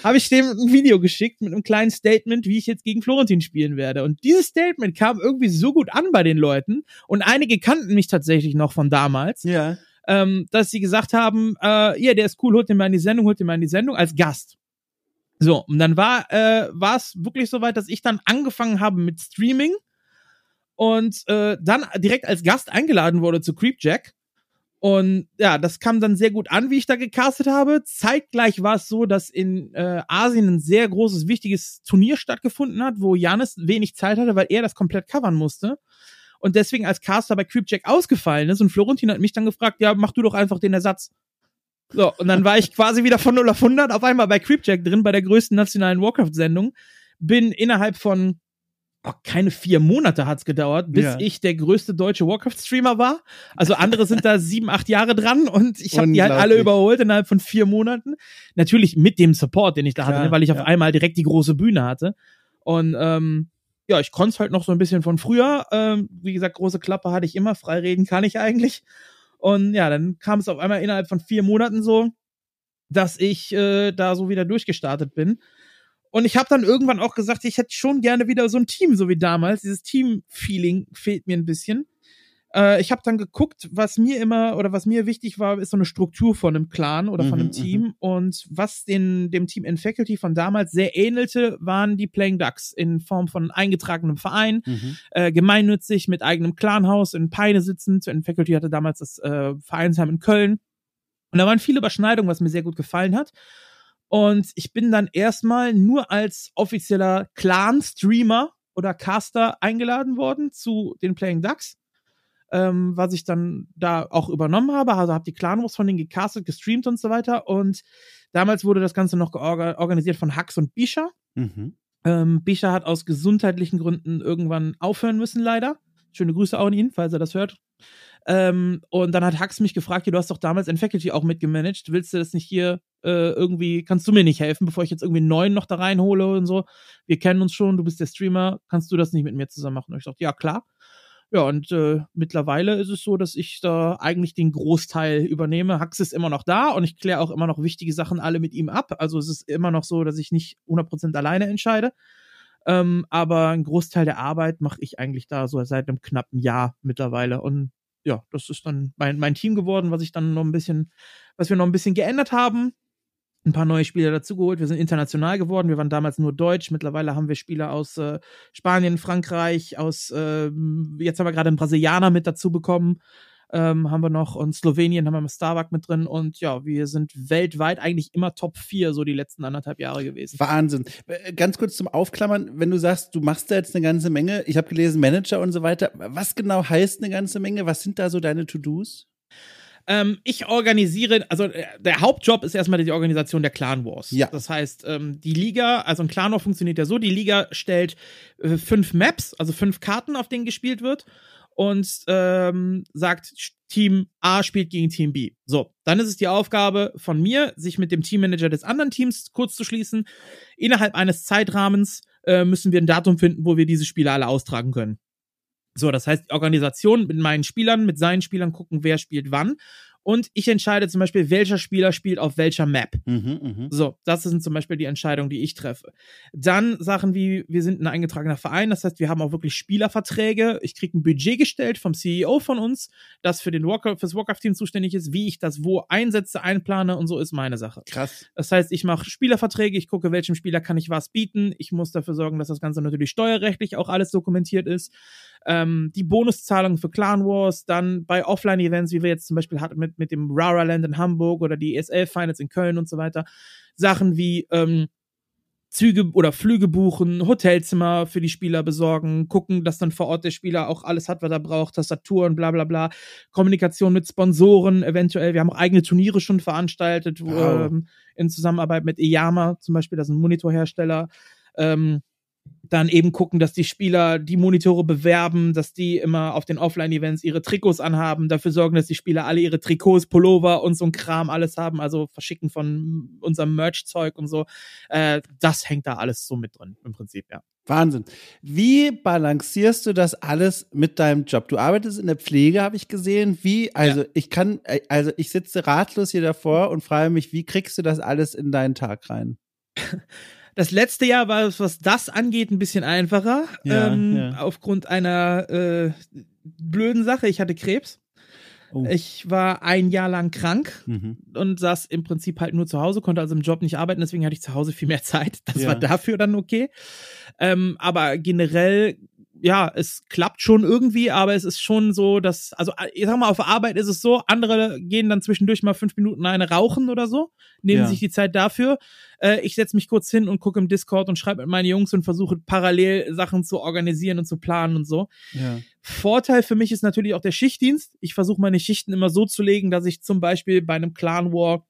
Speaker 2: habe ich dem ein Video geschickt mit einem kleinen Statement, wie ich jetzt gegen Florentin spielen werde. Und dieses Statement kam irgendwie so gut an bei den Leuten und einige kannten mich tatsächlich noch von damals.
Speaker 1: Ja.
Speaker 2: Ähm, dass sie gesagt haben, äh, ja, der ist cool, holt den mal in die Sendung, holt den mal in die Sendung als Gast. So, und dann war äh, war es wirklich so weit, dass ich dann angefangen habe mit Streaming und äh, dann direkt als Gast eingeladen wurde zu Creepjack und ja, das kam dann sehr gut an, wie ich da gecastet habe. Zeitgleich war es so, dass in äh, Asien ein sehr großes, wichtiges Turnier stattgefunden hat, wo Janis wenig Zeit hatte, weil er das komplett covern musste. Und deswegen als Caster bei Creepjack ausgefallen ist. Und Florentin hat mich dann gefragt, ja, mach du doch einfach den Ersatz. So, und dann war ich quasi wieder von 0 auf 100 auf einmal bei Creepjack drin, bei der größten nationalen Warcraft-Sendung. Bin innerhalb von oh, keine vier Monate hat's gedauert, bis ja. ich der größte deutsche Warcraft-Streamer war. Also andere sind da sieben, acht Jahre dran und ich habe die halt alle überholt innerhalb von vier Monaten. Natürlich mit dem Support, den ich da Klar, hatte, ne, weil ich ja. auf einmal direkt die große Bühne hatte. Und ähm, ja, ich konnte halt noch so ein bisschen von früher. Ähm, wie gesagt, große Klappe hatte ich immer, frei reden kann ich eigentlich. Und ja, dann kam es auf einmal innerhalb von vier Monaten so, dass ich äh, da so wieder durchgestartet bin. Und ich habe dann irgendwann auch gesagt, ich hätte schon gerne wieder so ein Team, so wie damals. Dieses Team-Feeling fehlt mir ein bisschen. Äh, ich habe dann geguckt, was mir immer oder was mir wichtig war, ist so eine Struktur von einem Clan oder von einem mhm, Team. Mhm. Und was den, dem Team in Faculty von damals sehr ähnelte, waren die Playing Ducks in Form von eingetragenem Verein, mhm. äh, gemeinnützig mit eigenem Clanhaus in Peine sitzend. In Faculty hatte damals das äh, Vereinsheim in Köln. Und da waren viele Überschneidungen, was mir sehr gut gefallen hat. Und ich bin dann erstmal nur als offizieller Clan-Streamer oder Caster eingeladen worden zu den Playing Ducks. Ähm, was ich dann da auch übernommen habe. Also habe die Clan-Wars von denen gecastet, gestreamt und so weiter. Und damals wurde das Ganze noch organisiert von Hux und Bisha. Mhm. Ähm, Bisha hat aus gesundheitlichen Gründen irgendwann aufhören müssen, leider. Schöne Grüße auch an ihn, falls er das hört. Ähm, und dann hat Hax mich gefragt, du hast doch damals in Faculty auch mitgemanagt, willst du das nicht hier äh, irgendwie, kannst du mir nicht helfen, bevor ich jetzt irgendwie einen neuen noch da reinhole und so? Wir kennen uns schon, du bist der Streamer, kannst du das nicht mit mir zusammen machen? Und ich dachte, ja klar. Ja, und äh, mittlerweile ist es so, dass ich da eigentlich den Großteil übernehme. Hax ist immer noch da und ich kläre auch immer noch wichtige Sachen alle mit ihm ab. Also es ist immer noch so, dass ich nicht 100% alleine entscheide. Ähm, aber ein Großteil der Arbeit mache ich eigentlich da so seit einem knappen Jahr mittlerweile. Und ja, das ist dann mein, mein Team geworden, was ich dann noch ein bisschen, was wir noch ein bisschen geändert haben. Ein paar neue Spieler dazugeholt. Wir sind international geworden. Wir waren damals nur Deutsch. Mittlerweile haben wir Spieler aus äh, Spanien, Frankreich, aus, äh, jetzt haben wir gerade einen Brasilianer mit dazu bekommen ähm, haben wir noch und Slowenien haben wir mit Starbuck mit drin und ja, wir sind weltweit eigentlich immer Top 4 so die letzten anderthalb Jahre gewesen.
Speaker 1: Wahnsinn. Äh, ganz kurz zum Aufklammern, wenn du sagst, du machst da jetzt eine ganze Menge, ich habe gelesen Manager und so weiter, was genau heißt eine ganze Menge? Was sind da so deine To-Dos?
Speaker 2: Ähm, ich organisiere, also äh, der Hauptjob ist erstmal die Organisation der Clan Wars.
Speaker 1: Ja.
Speaker 2: Das heißt, ähm, die Liga, also ein Clan War funktioniert ja so, die Liga stellt äh, fünf Maps, also fünf Karten, auf denen gespielt wird und ähm, sagt, Team A spielt gegen Team B. So, dann ist es die Aufgabe von mir, sich mit dem Teammanager des anderen Teams kurz zu schließen. Innerhalb eines Zeitrahmens äh, müssen wir ein Datum finden, wo wir diese Spiele alle austragen können. So, das heißt, die Organisation mit meinen Spielern, mit seinen Spielern gucken, wer spielt wann und ich entscheide zum Beispiel, welcher Spieler spielt auf welcher Map.
Speaker 1: Mhm, mh.
Speaker 2: So, das sind zum Beispiel die Entscheidungen, die ich treffe. Dann Sachen wie, wir sind ein eingetragener Verein, das heißt, wir haben auch wirklich Spielerverträge. Ich kriege ein Budget gestellt vom CEO von uns, das für den Walker, fürs Warcraft-Team zuständig ist, wie ich das wo einsetze, einplane und so ist meine Sache.
Speaker 1: Krass.
Speaker 2: Das heißt, ich mache Spielerverträge, ich gucke, welchem Spieler kann ich was bieten. Ich muss dafür sorgen, dass das Ganze natürlich steuerrechtlich auch alles dokumentiert ist. Ähm, die Bonuszahlungen für Clan Wars, dann bei Offline-Events, wie wir jetzt zum Beispiel hatten mit, mit dem Rara Land in Hamburg oder die ESL Finals in Köln und so weiter. Sachen wie ähm, Züge oder Flüge buchen, Hotelzimmer für die Spieler besorgen, gucken, dass dann vor Ort der Spieler auch alles hat, was er braucht, Tastaturen, bla bla bla, Kommunikation mit Sponsoren, eventuell. Wir haben auch eigene Turniere schon veranstaltet, wo,
Speaker 1: Wow.
Speaker 2: ähm, in Zusammenarbeit mit Eyama zum Beispiel, das ist ein Monitorhersteller. Ähm, dann eben gucken, dass die Spieler die Monitore bewerben, dass die immer auf den Offline-Events ihre Trikots anhaben, dafür sorgen, dass die Spieler alle ihre Trikots, Pullover und so ein Kram alles haben, also verschicken von unserem Merch-Zeug und so. Äh, das hängt da alles so mit drin, im Prinzip, ja.
Speaker 1: Wahnsinn. Wie balancierst du das alles mit deinem Job? Du arbeitest in der Pflege, habe ich gesehen. Wie, also ich kann, äh, also ich sitze ratlos hier davor und frage mich, wie kriegst du das alles in deinen Tag rein?
Speaker 2: Das letzte Jahr war es, was das angeht, ein bisschen einfacher.
Speaker 1: Ja,
Speaker 2: ähm,
Speaker 1: ja.
Speaker 2: Aufgrund einer äh, blöden Sache. Ich hatte Krebs.
Speaker 1: Oh.
Speaker 2: Ich war ein Jahr lang krank
Speaker 1: Mhm.
Speaker 2: und saß im Prinzip halt nur zu Hause, konnte also im Job nicht arbeiten, deswegen hatte ich zu Hause viel mehr Zeit. Das
Speaker 1: Ja.
Speaker 2: war dafür dann okay. Ähm, aber generell, ja, es klappt schon irgendwie, aber es ist schon so, dass, also ich sag mal, auf Arbeit ist es so, andere gehen dann zwischendurch mal fünf Minuten eine rauchen oder so, nehmen
Speaker 1: Ja.
Speaker 2: sich die Zeit dafür. Äh, ich setze mich kurz hin und gucke im Discord und schreibe mit meinen Jungs und versuche parallel Sachen zu organisieren und zu planen und so.
Speaker 1: Ja.
Speaker 2: Vorteil für mich ist natürlich auch der Schichtdienst. Ich versuche meine Schichten immer so zu legen, dass ich zum Beispiel bei einem Clan War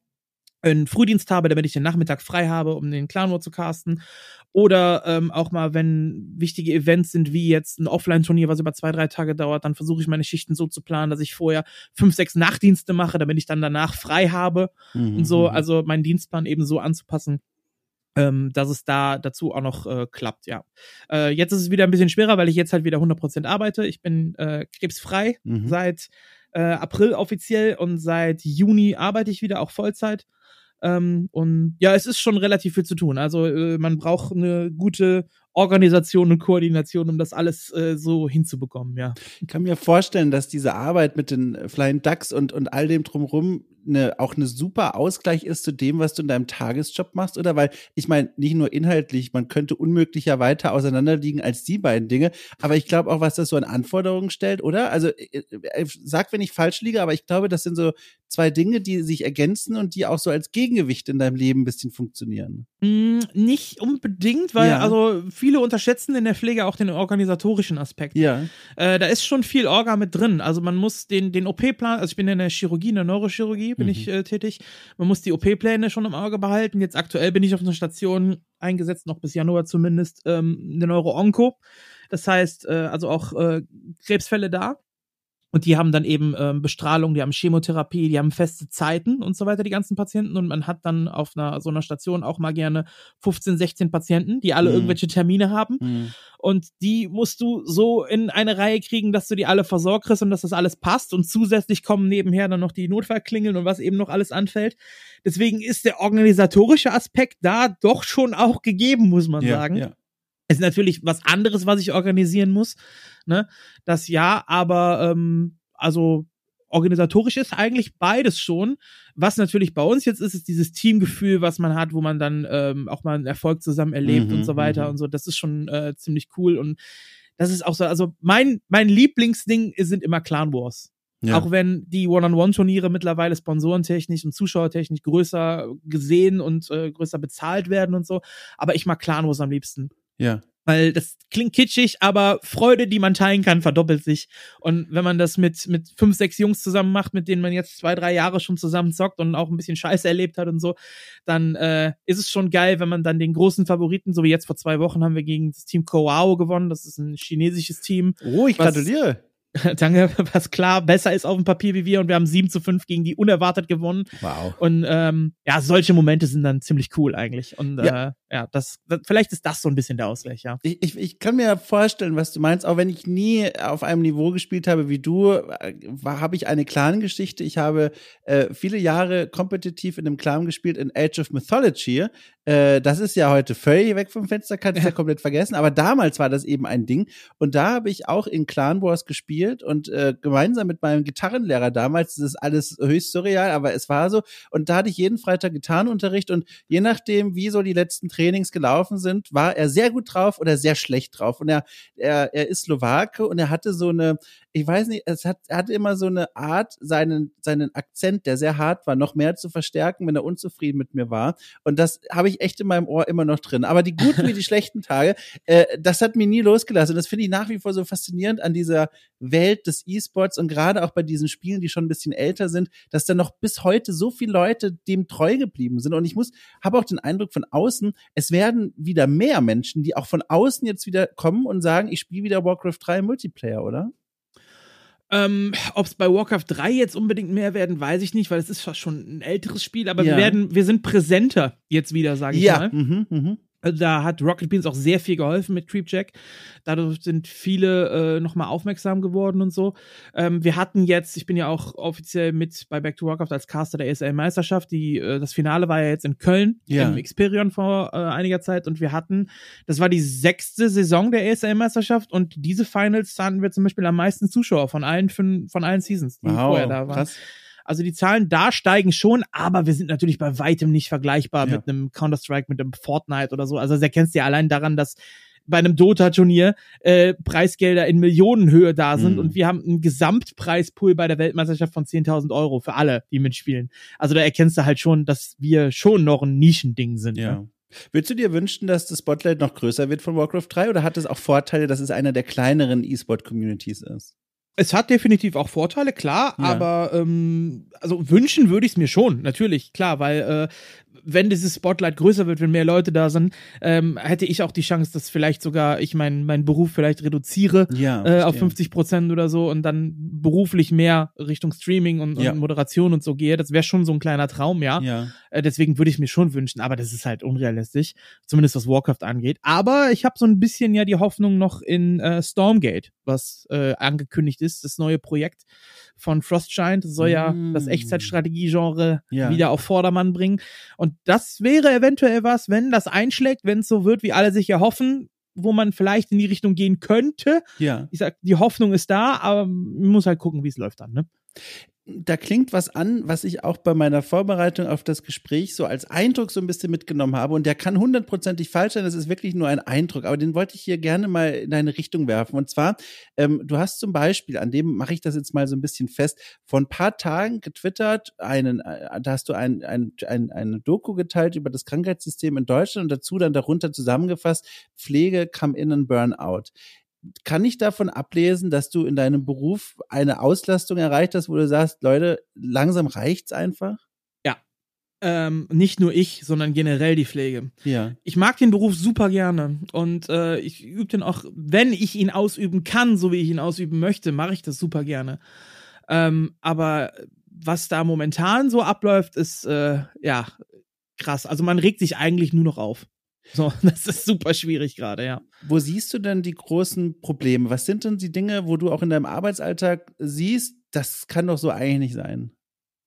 Speaker 2: einen Frühdienst habe, damit ich den Nachmittag frei habe, um den Clan War zu casten. Oder ähm, auch mal, wenn wichtige Events sind, wie jetzt ein Offline-Turnier, was über zwei, drei Tage dauert, dann versuche ich meine Schichten so zu planen, dass ich vorher fünf, sechs Nachtdienste mache, damit ich dann danach frei habe
Speaker 1: Mhm.
Speaker 2: und so,
Speaker 1: mhm.
Speaker 2: also meinen Dienstplan eben so anzupassen, ähm, dass es da dazu auch noch äh, klappt, ja. Äh, jetzt ist es wieder ein bisschen schwerer, weil ich jetzt halt wieder 100% arbeite. Ich bin äh, krebsfrei
Speaker 1: Mhm.
Speaker 2: seit äh, April offiziell und seit Juni arbeite ich wieder auch Vollzeit. Ähm, und ja, es ist schon relativ viel zu tun. Also äh, man braucht eine gute Organisation und Koordination, um das alles äh, so hinzubekommen, ja.
Speaker 1: Ich kann mir vorstellen, dass diese Arbeit mit den Flying Ducks und, und all dem drumrum eine, auch eine super Ausgleich ist zu dem, was du in deinem Tagesjob machst, oder? Weil ich meine, nicht nur inhaltlich, man könnte unmöglicher weiter auseinanderliegen als die beiden Dinge, aber ich glaube auch, was das so an Anforderungen stellt, oder? Also äh, äh, sag, wenn ich falsch liege, aber ich glaube, das sind so zwei Dinge, die sich ergänzen und die auch so als Gegengewicht in deinem Leben ein bisschen funktionieren.
Speaker 2: Mm, nicht unbedingt, weil
Speaker 1: Ja.
Speaker 2: also viele unterschätzen in der Pflege auch den organisatorischen Aspekt.
Speaker 1: Ja.
Speaker 2: Äh, da ist schon viel Orga mit drin. Also man muss den, den OP-Plan, also ich bin in der Chirurgie, in der Neurochirurgie bin
Speaker 1: Mhm.
Speaker 2: ich äh, tätig. Man muss die OP-Pläne schon im Auge behalten. Jetzt aktuell bin ich auf einer Station eingesetzt, noch bis Januar zumindest, ähm, eine Neuro-Onco. Das heißt, äh, also auch äh, Krebsfälle da. Und die haben dann eben ähm, Bestrahlung, die haben Chemotherapie, die haben feste Zeiten und so weiter, die ganzen Patienten. Und man hat dann auf einer so einer Station auch mal gerne 15, 16 Patienten, die alle mhm. irgendwelche Termine haben. Mhm. Und die musst du so in eine Reihe kriegen, dass du die alle versorgt kriegst und dass das alles passt. Und zusätzlich kommen nebenher dann noch die Notfallklingeln und was eben noch alles anfällt. Deswegen ist der organisatorische Aspekt da doch schon auch gegeben, muss man ja, sagen. Ja. Ist natürlich was anderes, was ich organisieren muss ne? Das ja, aber ähm, also organisatorisch ist eigentlich beides schon. Was natürlich bei uns jetzt ist, ist dieses Teamgefühl, was man hat, wo man dann ähm, auch mal einen Erfolg zusammen erlebt mhm, und so weiter mhm. und so. Das ist schon äh, ziemlich cool und das ist auch so. Also mein mein Lieblingsding sind immer Clan Wars. Ja. Auch wenn die One-on-One-Turniere mittlerweile sponsorentechnisch und zuschauertechnisch größer gesehen und äh, größer bezahlt werden und so. Aber ich mag Clan Wars am liebsten.
Speaker 1: Ja
Speaker 2: weil das klingt kitschig, aber Freude, die man teilen kann, verdoppelt sich. Und wenn man das mit, mit fünf, sechs Jungs zusammen macht, mit denen man jetzt zwei, drei Jahre schon zusammen zockt und auch ein bisschen Scheiße erlebt hat und so, dann äh, ist es schon geil, wenn man dann den großen Favoriten, so wie jetzt vor zwei Wochen haben wir gegen das Team Koao gewonnen, das ist ein chinesisches Team.
Speaker 1: Oh, ich gratuliere.
Speaker 2: Danke, was klar besser ist auf dem Papier wie wir und wir haben 7 zu 5 gegen die unerwartet gewonnen.
Speaker 1: Wow.
Speaker 2: Und ähm, ja, solche Momente sind dann ziemlich cool eigentlich. Und ja, äh, ja das, vielleicht ist das so ein bisschen der Ausgleich, ja.
Speaker 1: Ich, ich, ich kann mir vorstellen, was du meinst, auch wenn ich nie auf einem Niveau gespielt habe wie du, äh, habe ich eine Clan-Geschichte. Ich habe äh, viele Jahre kompetitiv in einem Clan gespielt in Age of Mythology. Äh, das ist ja heute völlig weg vom Fenster, kannst du ja. komplett vergessen. Aber damals war das eben ein Ding. Und da habe ich auch in Clan Wars gespielt gespielt und äh, gemeinsam mit meinem Gitarrenlehrer damals, das ist alles höchst surreal, aber es war so. Und da hatte ich jeden Freitag Gitarrenunterricht und je nachdem, wie so die letzten Trainings gelaufen sind, war er sehr gut drauf oder sehr schlecht drauf. Und er, er, er ist Slowake und er hatte so eine, ich weiß nicht, es hat, er hatte immer so eine Art, seinen, seinen Akzent, der sehr hart war, noch mehr zu verstärken, wenn er unzufrieden mit mir war. Und das habe ich echt in meinem Ohr immer noch drin. Aber die guten wie die schlechten Tage, äh, das hat mich nie losgelassen. Und das finde ich nach wie vor so faszinierend an dieser Welt des E-Sports und gerade auch bei diesen Spielen, die schon ein bisschen älter sind, dass da noch bis heute so viele Leute dem treu geblieben sind. Und ich muss, habe auch den Eindruck von außen, es werden wieder mehr Menschen, die auch von außen jetzt wieder kommen und sagen, ich spiele wieder Warcraft 3 Multiplayer, oder?
Speaker 2: Ähm, Ob es bei Warcraft 3 jetzt unbedingt mehr werden, weiß ich nicht, weil es ist schon ein älteres Spiel, aber ja. wir werden, wir sind präsenter jetzt wieder, sage ich
Speaker 1: ja.
Speaker 2: mal.
Speaker 1: Mhm, mh.
Speaker 2: Da hat Rocket Beans auch sehr viel geholfen mit Creepjack. Dadurch sind viele äh, nochmal aufmerksam geworden und so. Ähm, wir hatten jetzt, ich bin ja auch offiziell mit bei Back to Warcraft als Caster der ESL-Meisterschaft. Die, äh, das Finale war ja jetzt in Köln ja. im Xperion vor äh, einiger Zeit und wir hatten, das war die sechste Saison der ESL-Meisterschaft und diese Finals hatten wir zum Beispiel am meisten Zuschauer von allen von allen Seasons, die wow, vorher da waren. Krass. Also die Zahlen da steigen schon, aber wir sind natürlich bei weitem nicht vergleichbar ja. mit einem Counter-Strike, mit einem Fortnite oder so. Also das erkennst du ja allein daran, dass bei einem Dota-Turnier äh, Preisgelder in Millionenhöhe da sind mhm. und wir haben einen Gesamtpreispool bei der Weltmeisterschaft von 10.000 Euro für alle, die mitspielen. Also da erkennst du halt schon, dass wir schon noch ein Nischending sind.
Speaker 1: Ja. Ne? Würdest du dir wünschen, dass das Spotlight noch größer wird von Warcraft 3 oder hat es auch Vorteile, dass es einer der kleineren E-Sport-Communities ist?
Speaker 2: Es hat definitiv auch Vorteile, klar, ja. aber ähm, also wünschen würde ich es mir schon, natürlich, klar, weil äh, wenn dieses Spotlight größer wird, wenn mehr Leute da sind, ähm, hätte ich auch die Chance, dass vielleicht sogar ich meinen mein Beruf vielleicht reduziere
Speaker 1: ja,
Speaker 2: äh, auf 50 Prozent oder so und dann beruflich mehr Richtung Streaming und, ja. und Moderation und so gehe. Das wäre schon so ein kleiner Traum, ja.
Speaker 1: ja.
Speaker 2: Äh, deswegen würde ich mir schon wünschen, aber das ist halt unrealistisch, zumindest was Warcraft angeht. Aber ich habe so ein bisschen ja die Hoffnung noch in äh, Stormgate, was äh, angekündigt ist, das neue Projekt von Frostgiant. Das soll ja mm. das Echtzeitstrategie-Genre ja. wieder auf Vordermann bringen. Und das wäre eventuell was, wenn das einschlägt, wenn es so wird, wie alle sich erhoffen, wo man vielleicht in die Richtung gehen könnte.
Speaker 1: Ja.
Speaker 2: Ich sag, die Hoffnung ist da, aber man muss halt gucken, wie es läuft dann, ne?
Speaker 1: Da klingt was an, was ich auch bei meiner Vorbereitung auf das Gespräch so als Eindruck so ein bisschen mitgenommen habe. Und der kann hundertprozentig falsch sein, das ist wirklich nur ein Eindruck. Aber den wollte ich hier gerne mal in deine Richtung werfen. Und zwar, ähm, du hast zum Beispiel, an dem mache ich das jetzt mal so ein bisschen fest, vor ein paar Tagen getwittert, einen, äh, da hast du ein, ein, ein, eine Doku geteilt über das Krankheitssystem in Deutschland und dazu dann darunter zusammengefasst, Pflege, come in and Burnout kann ich davon ablesen, dass du in deinem Beruf eine Auslastung erreicht hast, wo du sagst, Leute, langsam reicht's einfach?
Speaker 2: Ja. Ähm, nicht nur ich, sondern generell die Pflege.
Speaker 1: Ja.
Speaker 2: Ich mag den Beruf super gerne und äh, ich übe den auch, wenn ich ihn ausüben kann, so wie ich ihn ausüben möchte, mache ich das super gerne. Ähm, aber was da momentan so abläuft, ist äh, ja krass. Also man regt sich eigentlich nur noch auf. So, das ist super schwierig gerade, ja.
Speaker 1: Wo siehst du denn die großen Probleme? Was sind denn die Dinge, wo du auch in deinem Arbeitsalltag siehst, das kann doch so eigentlich nicht sein?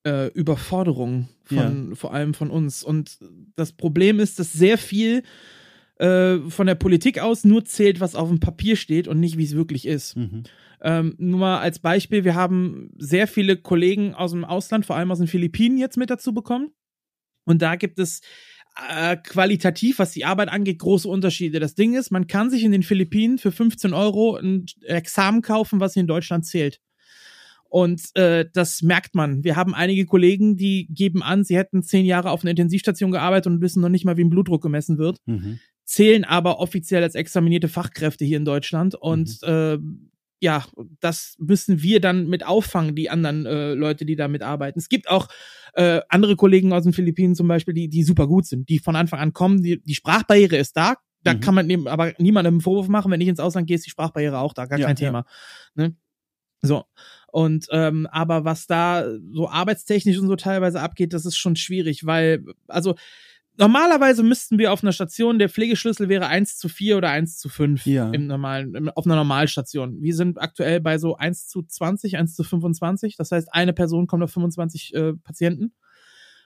Speaker 2: Äh, Überforderung von ja. vor allem von uns. Und das Problem ist, dass sehr viel äh, von der Politik aus nur zählt, was auf dem Papier steht und nicht, wie es wirklich ist. Mhm. Ähm, nur mal als Beispiel, wir haben sehr viele Kollegen aus dem Ausland, vor allem aus den Philippinen, jetzt mit dazu bekommen. Und da gibt es äh, qualitativ, was die Arbeit angeht, große Unterschiede. Das Ding ist, man kann sich in den Philippinen für 15 Euro ein Examen kaufen, was in Deutschland zählt. Und äh, das merkt man. Wir haben einige Kollegen, die geben an, sie hätten zehn Jahre auf einer Intensivstation gearbeitet und wissen noch nicht mal, wie ein Blutdruck gemessen wird, mhm. zählen aber offiziell als examinierte Fachkräfte hier in Deutschland. Und mhm. äh, ja, das müssen wir dann mit auffangen, die anderen äh, Leute, die da mitarbeiten. Es gibt auch äh, andere Kollegen aus den Philippinen zum Beispiel, die, die super gut sind, die von Anfang an kommen. Die, die Sprachbarriere ist da, da mhm. kann man eben aber niemandem einen Vorwurf machen, wenn ich ins Ausland gehe, ist die Sprachbarriere auch da, gar ja, kein Thema. Ja. Ne? So. Und ähm, aber was da so arbeitstechnisch und so teilweise abgeht, das ist schon schwierig, weil, also normalerweise müssten wir auf einer Station, der Pflegeschlüssel wäre 1 zu 4 oder 1 zu 5 ja. im normalen, im, auf einer Normalstation. Wir sind aktuell bei so 1 zu 20, 1 zu 25. Das heißt, eine Person kommt auf 25 äh, Patienten.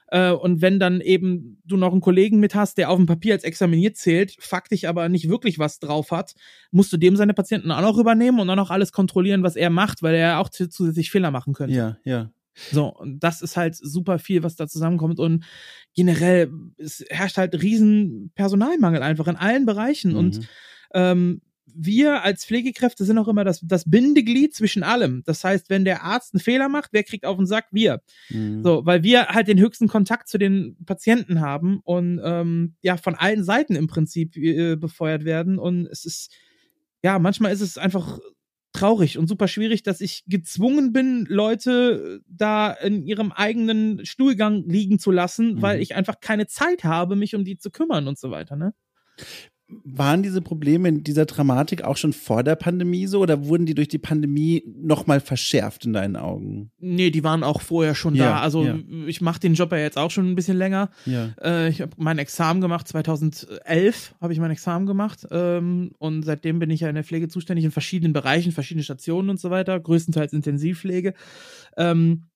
Speaker 2: Äh, und wenn dann eben du noch einen Kollegen mit hast, der auf dem Papier als examiniert zählt, faktisch aber nicht wirklich was drauf hat, musst du dem seine Patienten auch noch übernehmen und dann auch alles kontrollieren, was er macht, weil er auch zusätzlich Fehler machen könnte.
Speaker 1: Ja, ja.
Speaker 2: So, und das ist halt super viel, was da zusammenkommt. Und generell, es herrscht halt riesen Personalmangel einfach in allen Bereichen. Mhm. Und ähm, wir als Pflegekräfte sind auch immer das, das Bindeglied zwischen allem. Das heißt, wenn der Arzt einen Fehler macht, wer kriegt auf den Sack? Wir. Mhm. So, weil wir halt den höchsten Kontakt zu den Patienten haben und ähm, ja, von allen Seiten im Prinzip äh, befeuert werden. Und es ist, ja, manchmal ist es einfach traurig und super schwierig, dass ich gezwungen bin, Leute da in ihrem eigenen Stuhlgang liegen zu lassen, mhm. weil ich einfach keine Zeit habe, mich um die zu kümmern und so weiter, ne?
Speaker 1: Waren diese Probleme in dieser Dramatik auch schon vor der Pandemie so oder wurden die durch die Pandemie nochmal verschärft in deinen Augen?
Speaker 2: Nee, die waren auch vorher schon ja, da. Also ja. ich mache den Job ja jetzt auch schon ein bisschen länger. Ja. Äh, ich habe mein Examen gemacht, 2011 habe ich mein Examen gemacht ähm, und seitdem bin ich ja in der Pflege zuständig in verschiedenen Bereichen, verschiedene Stationen und so weiter, größtenteils Intensivpflege. Ähm,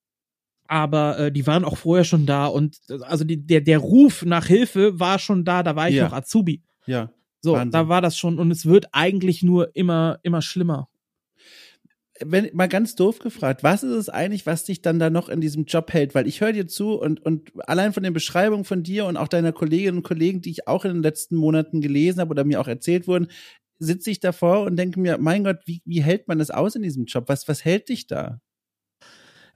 Speaker 2: aber äh, die waren auch vorher schon da und also die, der, der Ruf nach Hilfe war schon da, da war ich noch Azubi.
Speaker 1: Ja.
Speaker 2: So, Wahnsinn. da war das schon und es wird eigentlich nur immer, immer schlimmer.
Speaker 1: Wenn mal ganz doof gefragt, was ist es eigentlich, was dich dann da noch in diesem Job hält? Weil ich höre dir zu und, und allein von den Beschreibungen von dir und auch deiner Kolleginnen und Kollegen, die ich auch in den letzten Monaten gelesen habe oder mir auch erzählt wurden, sitze ich davor und denke mir, mein Gott, wie, wie hält man das aus in diesem Job? Was, was hält dich da?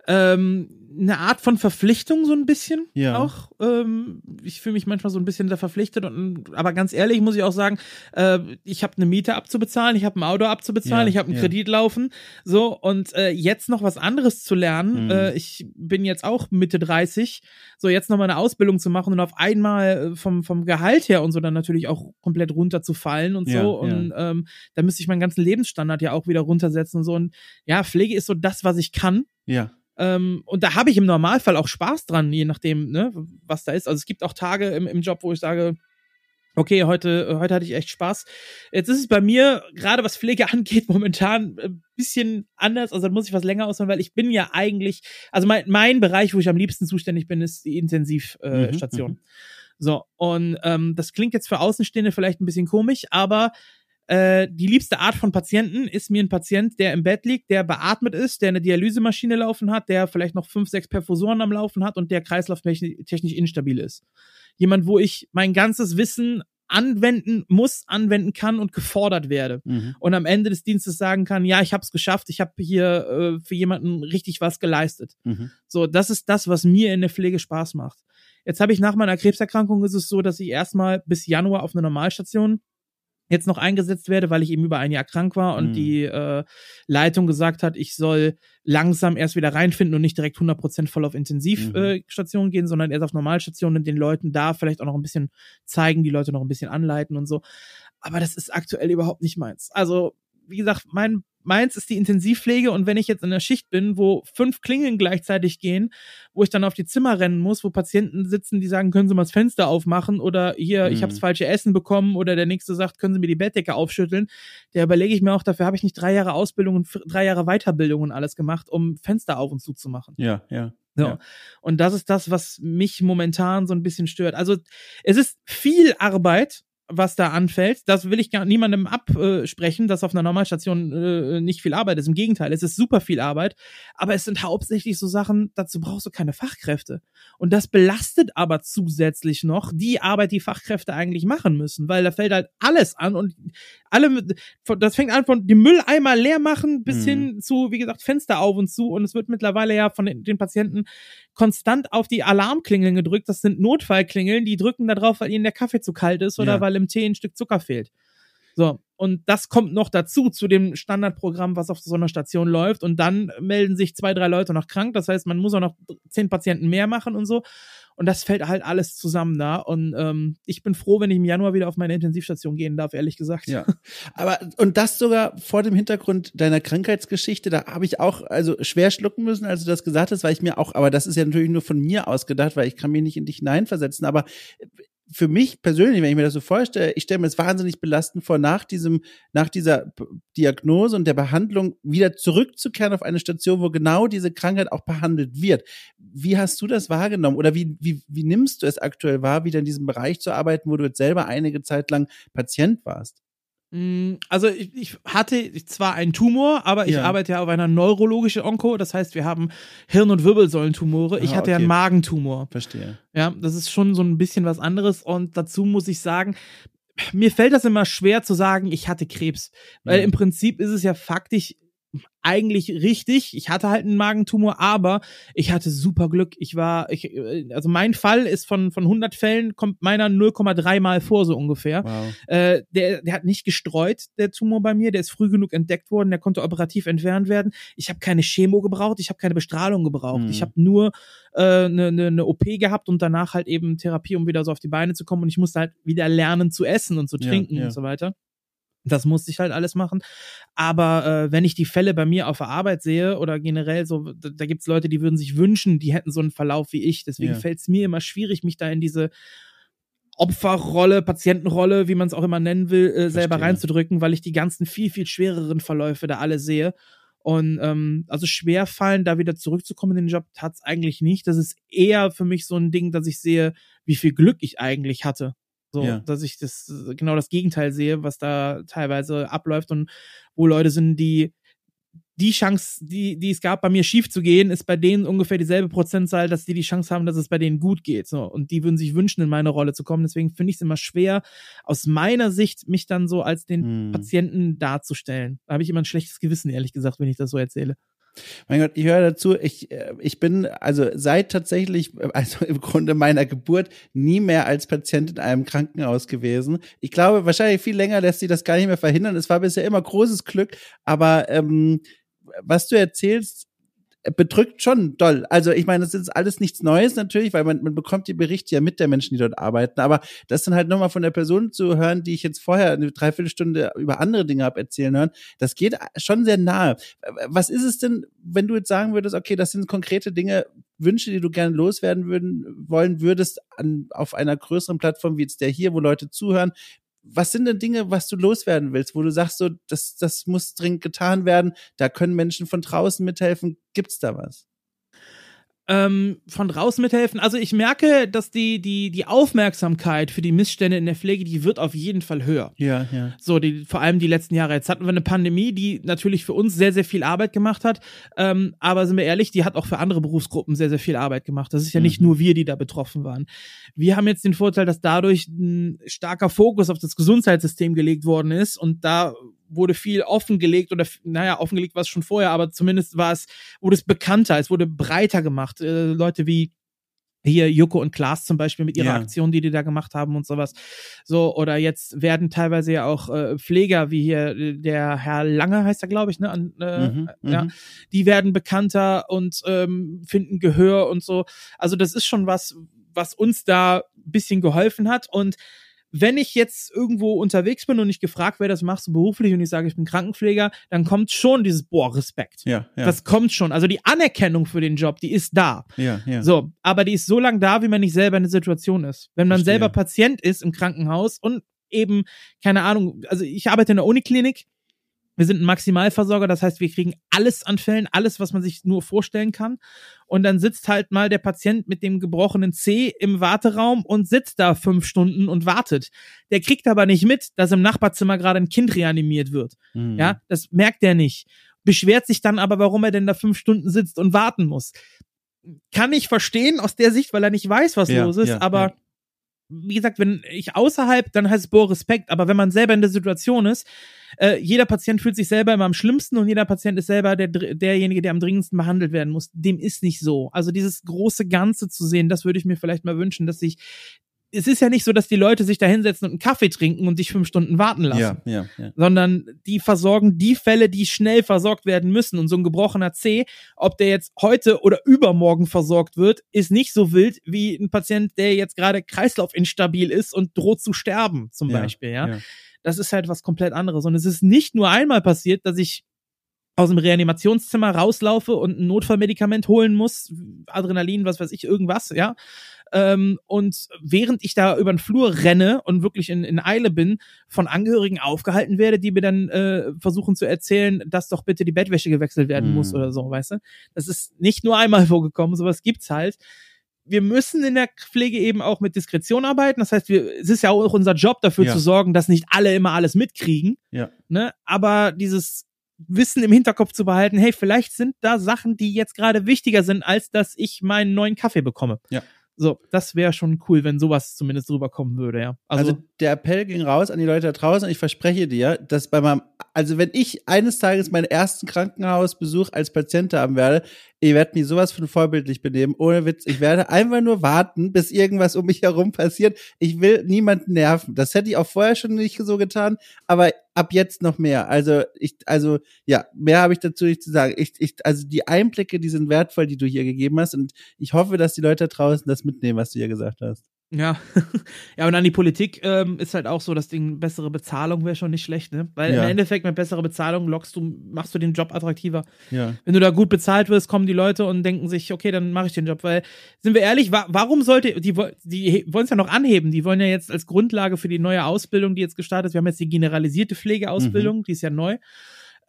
Speaker 2: Ähm, eine Art von Verpflichtung so ein bisschen ja. auch. Ähm, ich fühle mich manchmal so ein bisschen da verpflichtet und aber ganz ehrlich muss ich auch sagen, äh, ich habe eine Miete abzubezahlen, ich habe ein Auto abzubezahlen, ja, ich habe einen ja. Kredit laufen, so und äh, jetzt noch was anderes zu lernen. Mhm. Äh, ich bin jetzt auch Mitte 30, so jetzt noch mal eine Ausbildung zu machen und auf einmal äh, vom vom Gehalt her und so dann natürlich auch komplett runterzufallen und so und ähm, da müsste ich meinen ganzen Lebensstandard ja auch wieder runtersetzen und so und ja, Pflege ist so das, was ich kann.
Speaker 1: Ja.
Speaker 2: Ähm, und da habe ich im Normalfall auch Spaß dran, je nachdem, ne, was da ist. Also es gibt auch Tage im, im Job, wo ich sage, okay, heute, heute hatte ich echt Spaß. Jetzt ist es bei mir, gerade was Pflege angeht, momentan ein bisschen anders. Also da muss ich was länger ausholen, weil ich bin ja eigentlich, also mein, mein Bereich, wo ich am liebsten zuständig bin, ist die Intensivstation. Äh, mhm, so, und ähm, das klingt jetzt für Außenstehende vielleicht ein bisschen komisch, aber äh, die liebste Art von Patienten ist mir ein Patient, der im Bett liegt, der beatmet ist, der eine Dialysemaschine laufen hat, der vielleicht noch fünf, sechs Perfusoren am Laufen hat und der kreislauftechnisch instabil ist. Jemand, wo ich mein ganzes Wissen anwenden muss, anwenden kann und gefordert werde. Mhm. Und am Ende des Dienstes sagen kann, ja, ich habe es geschafft, ich habe hier äh, für jemanden richtig was geleistet. Mhm. So, das ist das, was mir in der Pflege Spaß macht. Jetzt habe ich nach meiner Krebserkrankung ist es so, dass ich erstmal bis Januar auf einer Normalstation jetzt noch eingesetzt werde, weil ich eben über ein Jahr krank war und
Speaker 1: Mhm.
Speaker 2: die äh, Leitung gesagt hat, ich soll langsam erst wieder reinfinden und nicht direkt 100% voll auf Intensivstation
Speaker 1: Mhm.
Speaker 2: äh, gehen, sondern erst auf Normalstationen und den Leuten da vielleicht auch noch ein bisschen zeigen, die Leute noch ein bisschen anleiten und so. Aber das ist aktuell überhaupt nicht meins. Also, wie gesagt, mein meins ist die Intensivpflege und wenn ich jetzt in der Schicht bin, wo fünf Klingeln gleichzeitig gehen, wo ich dann auf die Zimmer rennen muss, wo Patienten sitzen, die sagen, können Sie mal das Fenster aufmachen oder hier, ich
Speaker 1: Mhm.
Speaker 2: habe das falsche Essen bekommen oder der nächste sagt, können Sie mir die Bettdecke aufschütteln, der überlege ich mir auch, dafür habe ich nicht drei Jahre Ausbildung und drei Jahre Weiterbildung und alles gemacht, um Fenster auf und zu zu machen.
Speaker 1: Ja, ja.
Speaker 2: So.
Speaker 1: Ja.
Speaker 2: Und das ist das, was mich momentan so ein bisschen stört. Also es ist viel Arbeit, was da anfällt. Das will ich gar niemandem absprechen, dass auf einer Normalstation äh, nicht viel Arbeit ist. Im Gegenteil, es ist super viel Arbeit. Aber es sind hauptsächlich so Sachen, dazu brauchst du keine Fachkräfte. Und das belastet aber zusätzlich noch die Arbeit, die Fachkräfte eigentlich machen müssen, weil da fällt halt alles an und alle, das fängt an von dem Mülleimer leer machen bis
Speaker 1: Mhm.
Speaker 2: hin zu, wie gesagt, Fenster auf und zu. Und es wird mittlerweile ja von den, den Patienten konstant auf die Alarmklingeln gedrückt. Das sind Notfallklingeln, die drücken da drauf, weil ihnen der Kaffee zu kalt ist oder
Speaker 1: Ja.
Speaker 2: weil im Tee ein Stück Zucker fehlt. So, und das kommt noch dazu, zu dem Standardprogramm, was auf so einer Station läuft. Und dann melden sich zwei, drei Leute noch krank. Das heißt, man muss auch noch zehn Patienten mehr machen und so. Und das fällt halt alles zusammen da. Und ähm, ich bin froh, wenn ich im Januar wieder auf meine Intensivstation gehen darf, ehrlich gesagt.
Speaker 1: Ja. Aber und das sogar vor dem Hintergrund deiner Krankheitsgeschichte, da habe ich auch also schwer schlucken müssen, als du das gesagt hast, weil ich mir auch, aber das ist ja natürlich nur von mir ausgedacht, weil ich kann mich nicht in dich hineinversetzen, aber für mich persönlich, wenn ich mir das so vorstelle, ich stelle mir das wahnsinnig belastend vor, nach diesem, nach dieser Diagnose und der Behandlung wieder zurückzukehren auf eine Station, wo genau diese Krankheit auch behandelt wird. Wie hast du das wahrgenommen? Oder wie, wie, wie nimmst du es aktuell wahr, wieder in diesem Bereich zu arbeiten, wo du jetzt selber einige Zeit lang Patient warst?
Speaker 2: Mm, Also ich, ich hatte zwar einen Tumor, aber ich
Speaker 1: Ja.
Speaker 2: arbeite ja auf einer neurologischen Onko. Das heißt, wir haben Hirn- und Wirbelsäulentumore. Ich
Speaker 1: Ah,
Speaker 2: hatte ja
Speaker 1: okay.
Speaker 2: einen Magentumor.
Speaker 1: Verstehe.
Speaker 2: Ja, das ist schon so ein bisschen was anderes. Und dazu muss ich sagen, mir fällt das immer schwer zu sagen, ich hatte Krebs. Weil
Speaker 1: Ja.
Speaker 2: im Prinzip ist es ja faktisch eigentlich richtig. Ich hatte halt einen Magentumor, aber ich hatte super Glück. Ich war, ich, äh, also mein Fall ist von, von 100 Fällen kommt meiner 0,3 mal vor, so ungefähr.
Speaker 1: Wow.
Speaker 2: Äh, der, der hat nicht gestreut, der Tumor bei mir. Der ist früh genug entdeckt worden. Der konnte operativ entfernt werden. Ich habe keine Chemo gebraucht. Ich habe keine Bestrahlung gebraucht.
Speaker 1: Mhm.
Speaker 2: Ich habe nur eine äh, ne, ne, ne OP gehabt und danach halt eben Therapie, um wieder so auf die Beine zu kommen. Und ich musste halt wieder lernen zu essen und zu
Speaker 1: Ja,
Speaker 2: trinken
Speaker 1: ja.
Speaker 2: und so weiter. Das musste ich halt alles machen. Aber äh, wenn ich die Fälle bei mir auf der Arbeit sehe oder generell so, da, da gibt's Leute, die würden sich wünschen, die hätten so einen Verlauf wie ich. Deswegen
Speaker 1: Ja.
Speaker 2: fällt's mir immer schwierig, mich da in diese Opferrolle, Patientenrolle, wie man es auch immer nennen will, äh, selber
Speaker 1: Verstehe.
Speaker 2: reinzudrücken, weil ich die ganzen viel, viel schwereren Verläufe da alle sehe. Und ähm, also schwer fallen, da wieder zurückzukommen in den Job, tat's eigentlich nicht. Das ist eher für mich so ein Ding, dass ich sehe, wie viel Glück ich eigentlich hatte. So,
Speaker 1: Ja.
Speaker 2: dass ich das genau das Gegenteil sehe, was da teilweise abläuft und wo Leute sind, die die Chance, die, die es gab, bei mir schief zu gehen, ist bei denen ungefähr dieselbe Prozentzahl, dass die die Chance haben, dass es bei denen gut geht. So. Und die würden sich wünschen, in meine Rolle zu kommen. Deswegen finde ich es immer schwer, aus meiner Sicht, mich dann so als den
Speaker 1: Hm.
Speaker 2: Patienten darzustellen. Da habe ich immer ein schlechtes Gewissen, ehrlich gesagt, wenn ich das so erzähle.
Speaker 1: Mein Gott, ich höre dazu, ich, äh, ich bin also seit tatsächlich, äh, also im Grunde meiner Geburt, nie mehr als Patient in einem Krankenhaus gewesen. Ich glaube, wahrscheinlich viel länger lässt sich das gar nicht mehr verhindern. Es war bisher immer großes Glück, aber ähm, was du erzählst, äh, bedrückt schon doll. Also ich meine, das ist alles nichts Neues natürlich, weil man, man bekommt die Berichte ja mit der Menschen, die dort arbeiten. Aber das dann halt nochmal von der Person zu hören, die ich jetzt vorher eine Dreiviertelstunde über andere Dinge habe erzählen hören, das geht schon sehr nahe. Was ist es denn, wenn du jetzt sagen würdest, okay, das sind konkrete Dinge, Wünsche, die du gerne loswerden würden, wollen würdest an, auf einer größeren Plattform wie jetzt der hier, wo Leute zuhören? Was sind denn Dinge, was du loswerden willst, wo du sagst, so, das, das muss dringend getan werden, da können Menschen von draußen mithelfen? Gibt's da was?
Speaker 2: Ähm, von draußen mithelfen. Also ich merke, dass die, die, die Aufmerksamkeit für die Missstände in der Pflege, die wird auf jeden Fall höher.
Speaker 1: Ja, ja.
Speaker 2: So, die, vor allem die letzten Jahre. Jetzt hatten wir eine Pandemie, die natürlich für uns sehr, sehr viel Arbeit gemacht hat. Ähm, aber sind wir ehrlich, die hat auch für andere Berufsgruppen sehr, sehr viel Arbeit gemacht. Das ist ja nicht
Speaker 1: Mhm.
Speaker 2: nur wir, die da betroffen waren. Wir haben jetzt den Vorteil, dass dadurch ein starker Fokus auf das Gesundheitssystem gelegt worden ist und da wurde viel offengelegt oder naja, offengelegt war es schon vorher, aber zumindest war es, wurde es bekannter, es wurde breiter gemacht. Äh, Leute wie hier Joko und Klaas zum Beispiel mit ihrer
Speaker 1: Ja.
Speaker 2: Aktion, die die da gemacht haben und sowas. So, oder jetzt werden teilweise ja auch äh, Pfleger, wie hier äh, der Herr Lange heißt er, glaube ich, ne? An, äh,
Speaker 1: Mhm,
Speaker 2: ja,
Speaker 1: mhm.
Speaker 2: die werden bekannter und ähm, finden Gehör und so. Also das ist schon was, was uns da ein bisschen geholfen hat. Und wenn ich jetzt irgendwo unterwegs bin und ich gefragt werde, das machst du beruflich und ich sage, ich bin Krankenpfleger, dann kommt schon dieses, boah, Respekt.
Speaker 1: Ja, ja,
Speaker 2: Das kommt schon. Also die Anerkennung für den Job, die ist da.
Speaker 1: ja, ja.
Speaker 2: So, aber die ist so lang da, wie man nicht selber in der Situation ist. Wenn man
Speaker 1: Verstehe.
Speaker 2: selber Patient ist im Krankenhaus und eben, keine Ahnung, also ich arbeite in der Uniklinik. Wir sind ein Maximalversorger, das heißt, wir kriegen alles an Fällen, alles, was man sich nur vorstellen kann. Und dann sitzt halt mal der Patient mit dem gebrochenen C im Warteraum und sitzt da fünf Stunden und wartet. Der kriegt aber nicht mit, dass im Nachbarzimmer gerade ein Kind reanimiert wird.
Speaker 1: Mhm.
Speaker 2: Ja, das merkt er nicht. Beschwert sich dann aber, warum er denn da fünf Stunden sitzt und warten muss. Kann ich verstehen aus der Sicht, weil er nicht weiß, was
Speaker 1: Ja,
Speaker 2: los ist,
Speaker 1: ja,
Speaker 2: aber
Speaker 1: ja.
Speaker 2: Wie gesagt, wenn ich außerhalb, dann heißt es boah, Respekt, aber wenn man selber in der Situation ist, äh, jeder Patient fühlt sich selber immer am schlimmsten und jeder Patient ist selber der, derjenige, der am dringendsten behandelt werden muss. Dem ist nicht so. Also dieses große Ganze zu sehen, das würde ich mir vielleicht mal wünschen, dass sich es ist ja nicht so, dass die Leute sich da hinsetzen und einen Kaffee trinken und dich fünf Stunden warten lassen
Speaker 1: ja, ja, ja.
Speaker 2: sondern die versorgen die Fälle, die schnell versorgt werden müssen. Und so ein gebrochener C, ob der jetzt heute oder übermorgen versorgt wird, ist nicht so wild wie ein Patient, der jetzt gerade kreislaufinstabil ist und droht zu sterben, zum
Speaker 1: Ja,
Speaker 2: Beispiel. Ja?
Speaker 1: ja.
Speaker 2: Das ist halt was komplett anderes. Und es ist nicht nur einmal passiert, dass ich aus dem Reanimationszimmer rauslaufe und ein Notfallmedikament holen muss, Adrenalin, was weiß ich, irgendwas, ja. Ähm, und während ich da über den Flur renne und wirklich in, in Eile bin, von Angehörigen aufgehalten werde, die mir dann äh, versuchen zu erzählen, dass doch bitte die Bettwäsche gewechselt werden
Speaker 1: Mhm.
Speaker 2: muss oder so, weißt du? Das ist nicht nur einmal vorgekommen, sowas gibt's halt. Wir müssen in der Pflege eben auch mit Diskretion arbeiten. Das heißt, wir, es ist ja auch unser Job, dafür
Speaker 1: Ja.
Speaker 2: zu sorgen, dass nicht alle immer alles mitkriegen.
Speaker 1: Ja.
Speaker 2: Ne? Aber dieses Wissen im Hinterkopf zu behalten, hey, vielleicht sind da Sachen, die jetzt gerade wichtiger sind, als dass ich meinen neuen Kaffee bekomme.
Speaker 1: Ja.
Speaker 2: So, das wäre schon cool, wenn sowas zumindest rüberkommen würde, ja. Also,
Speaker 1: Also, der Appell ging raus an die Leute da draußen ich verspreche dir, dass bei meinem, also wenn ich eines Tages meinen ersten Krankenhausbesuch als Patient haben werde, ich werde mich sowas von vorbildlich benehmen, ohne Witz. Ich werde einfach nur warten, bis irgendwas um mich herum passiert. Ich will niemanden nerven. Das hätte ich auch vorher schon nicht so getan, aber ab jetzt noch mehr. Also ich, also ja, mehr habe ich dazu nicht zu sagen. Ich, ich, also die Einblicke, die sind wertvoll, die du hier gegeben hast und ich hoffe, dass die Leute draußen das mitnehmen, was du hier gesagt hast.
Speaker 2: Ja. ja, und an die Politik ähm, ist halt auch so, das Ding, bessere Bezahlung wäre schon nicht schlecht, ne? Weil
Speaker 1: Ja.
Speaker 2: im Endeffekt mit besserer Bezahlung lockst du, machst du den Job attraktiver.
Speaker 1: Ja.
Speaker 2: Wenn du da gut bezahlt wirst, kommen die Leute und denken sich, okay, dann mache ich den Job. Weil, sind wir ehrlich, wa warum sollte, die, die wollen es ja noch anheben, die wollen ja jetzt als Grundlage für die neue Ausbildung, die jetzt gestartet ist, wir haben jetzt die generalisierte Pflegeausbildung, die ist ja neu,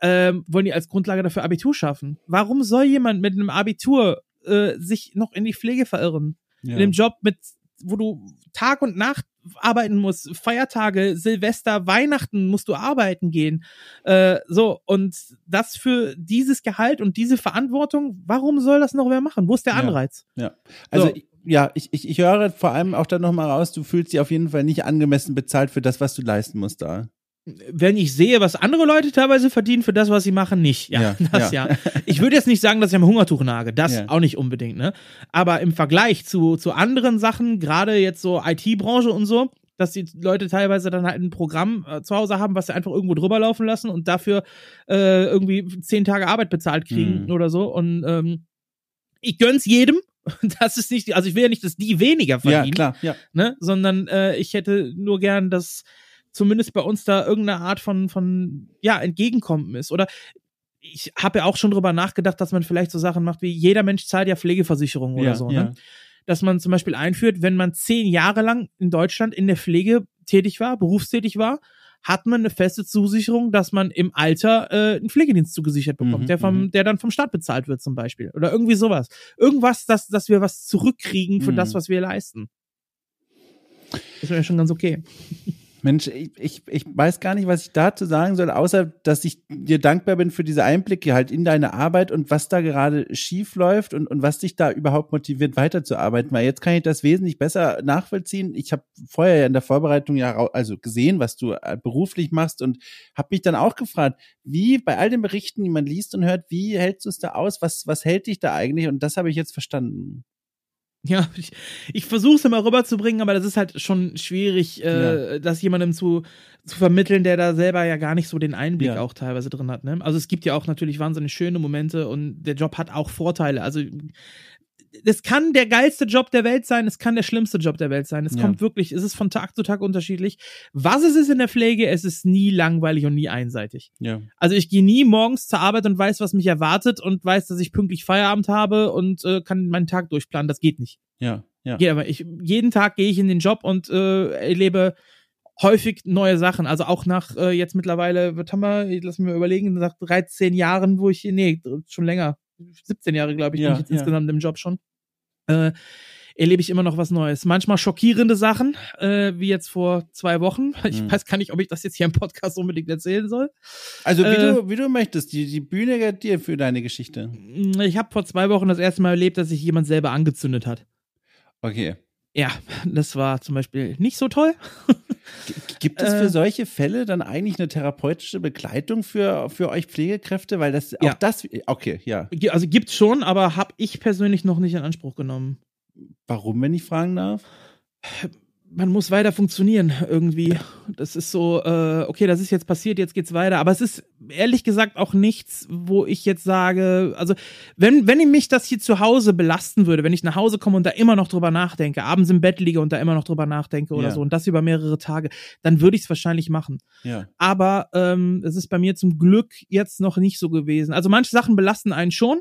Speaker 2: ähm, wollen die als Grundlage dafür Abitur schaffen. Warum soll jemand mit einem Abitur äh, sich noch in die Pflege verirren?
Speaker 1: ja.
Speaker 2: In dem Job mit, wo du Tag und Nacht arbeiten musst, Feiertage, Silvester, Weihnachten musst du arbeiten gehen. Äh, so, und das für dieses Gehalt und diese Verantwortung, warum soll das noch wer machen? Wo ist der
Speaker 1: Ja.
Speaker 2: Anreiz?
Speaker 1: Ja, also
Speaker 2: So.
Speaker 1: ja, ich, ich, ich höre vor allem auch dann nochmal raus, du fühlst dich auf jeden Fall nicht angemessen bezahlt für das, was du leisten musst da.
Speaker 2: Wenn ich sehe, was andere Leute teilweise verdienen für das, was sie machen, nicht. Ja,
Speaker 1: Ja,
Speaker 2: das
Speaker 1: ja.
Speaker 2: ja. Ich würde jetzt nicht sagen, dass ich am Hungertuch nage. Das
Speaker 1: Ja.
Speaker 2: auch nicht unbedingt, ne? Aber im Vergleich zu, zu anderen Sachen, gerade jetzt so IT-Branche und so, dass die Leute teilweise dann halt ein Programm äh, zu Hause haben, was sie einfach irgendwo drüber laufen lassen und dafür äh, irgendwie zehn Tage Arbeit bezahlt kriegen
Speaker 1: Mhm.
Speaker 2: oder so. Und ähm, ich gönn's jedem. Das ist nicht, also ich will ja nicht, dass die weniger verdienen
Speaker 1: Ja, klar, ja.
Speaker 2: ne? Sondern äh, ich hätte nur gern, dass zumindest bei uns da irgendeine Art von, von ja, Entgegenkommen ist. Oder ich habe ja auch schon drüber nachgedacht, dass man vielleicht so Sachen macht wie jeder Mensch zahlt ja Pflegeversicherung oder
Speaker 1: ja,
Speaker 2: so,
Speaker 1: ja.
Speaker 2: ne? Dass man zum Beispiel einführt, wenn man zehn Jahre lang in Deutschland in der Pflege tätig war, berufstätig war, hat man eine feste Zusicherung, dass man im Alter äh, einen Pflegedienst zugesichert bekommt,
Speaker 1: Mhm,
Speaker 2: der vom,
Speaker 1: mhm.
Speaker 2: der dann vom Staat bezahlt wird zum Beispiel. Oder irgendwie sowas. Irgendwas, dass, dass wir was zurückkriegen für
Speaker 1: Mhm.
Speaker 2: das, was wir leisten. Das wäre schon ganz okay.
Speaker 1: Mensch, ich, ich, ich weiß gar nicht, was ich dazu sagen soll, außer dass ich dir dankbar bin für diese Einblicke halt in deine Arbeit und was da gerade schief läuft und, und was dich da überhaupt motiviert, weiterzuarbeiten. Weil jetzt kann ich das wesentlich besser nachvollziehen. Ich habe vorher ja in der Vorbereitung ja also gesehen, was du äh, beruflich machst und habe mich dann auch gefragt, wie bei all den Berichten, die man liest und hört, wie hältst du es da aus? Was, was hält dich da eigentlich? Und das habe ich jetzt verstanden.
Speaker 2: Ja, ich, ich versuche es immer rüberzubringen, aber das ist halt schon schwierig, äh, ja. das jemandem zu, zu vermitteln, der da selber ja gar nicht so den Einblick ja. auch teilweise drin hat. Ne? Also es gibt ja auch natürlich wahnsinnig schöne Momente und der Job hat auch Vorteile. Also es kann der geilste Job der Welt sein, es kann der schlimmste Job der Welt sein. Es ja. kommt wirklich, es ist von Tag zu Tag unterschiedlich. Was es ist in der Pflege, es ist nie langweilig und nie einseitig.
Speaker 1: Ja.
Speaker 2: Also ich gehe nie morgens zur Arbeit und weiß, was mich erwartet und weiß, dass ich pünktlich Feierabend habe und äh, kann meinen Tag durchplanen. Das geht nicht.
Speaker 1: Ja, ja.
Speaker 2: Geht aber ich, jeden Tag gehe ich in den Job und äh, erlebe häufig neue Sachen. Also auch nach äh, jetzt mittlerweile, was haben wir, lass mich mal überlegen, nach 13 Jahren, wo ich, nee, schon länger, 17 Jahre, glaube ich, ja, bin ich jetzt ja. insgesamt im Job schon. Äh, erlebe ich immer noch was Neues. Manchmal schockierende Sachen, äh, wie jetzt vor zwei Wochen. Ich mhm. weiß gar nicht, ob ich das jetzt hier im Podcast unbedingt erzählen soll.
Speaker 1: Also wie, äh, du, wie du möchtest, die, die Bühne gehört dir für deine Geschichte.
Speaker 2: Ich habe vor zwei Wochen das erste Mal erlebt, dass sich jemand selber angezündet hat.
Speaker 1: Okay.
Speaker 2: Ja, das war zum Beispiel nicht so toll.
Speaker 1: Gibt es für äh. solche Fälle dann eigentlich eine therapeutische Begleitung für, für euch Pflegekräfte? Weil das
Speaker 2: ja.
Speaker 1: auch das, okay, ja.
Speaker 2: Also gibt's schon, aber habe ich persönlich noch nicht in Anspruch genommen.
Speaker 1: Warum, wenn ich fragen darf?
Speaker 2: Man muss weiter funktionieren irgendwie. Das ist so, äh, okay, das ist jetzt passiert, jetzt geht's weiter. Aber es ist ehrlich gesagt auch nichts, wo ich jetzt sage, also wenn, wenn mich das hier zu Hause belasten würde, wenn ich nach Hause komme und da immer noch drüber nachdenke, abends im Bett liege und da immer noch drüber nachdenke oder ja. so und das über mehrere Tage, dann würde ich es wahrscheinlich machen.
Speaker 1: Ja.
Speaker 2: Aber ähm, es ist bei mir zum Glück jetzt noch nicht so gewesen. Also manche Sachen belasten einen schon.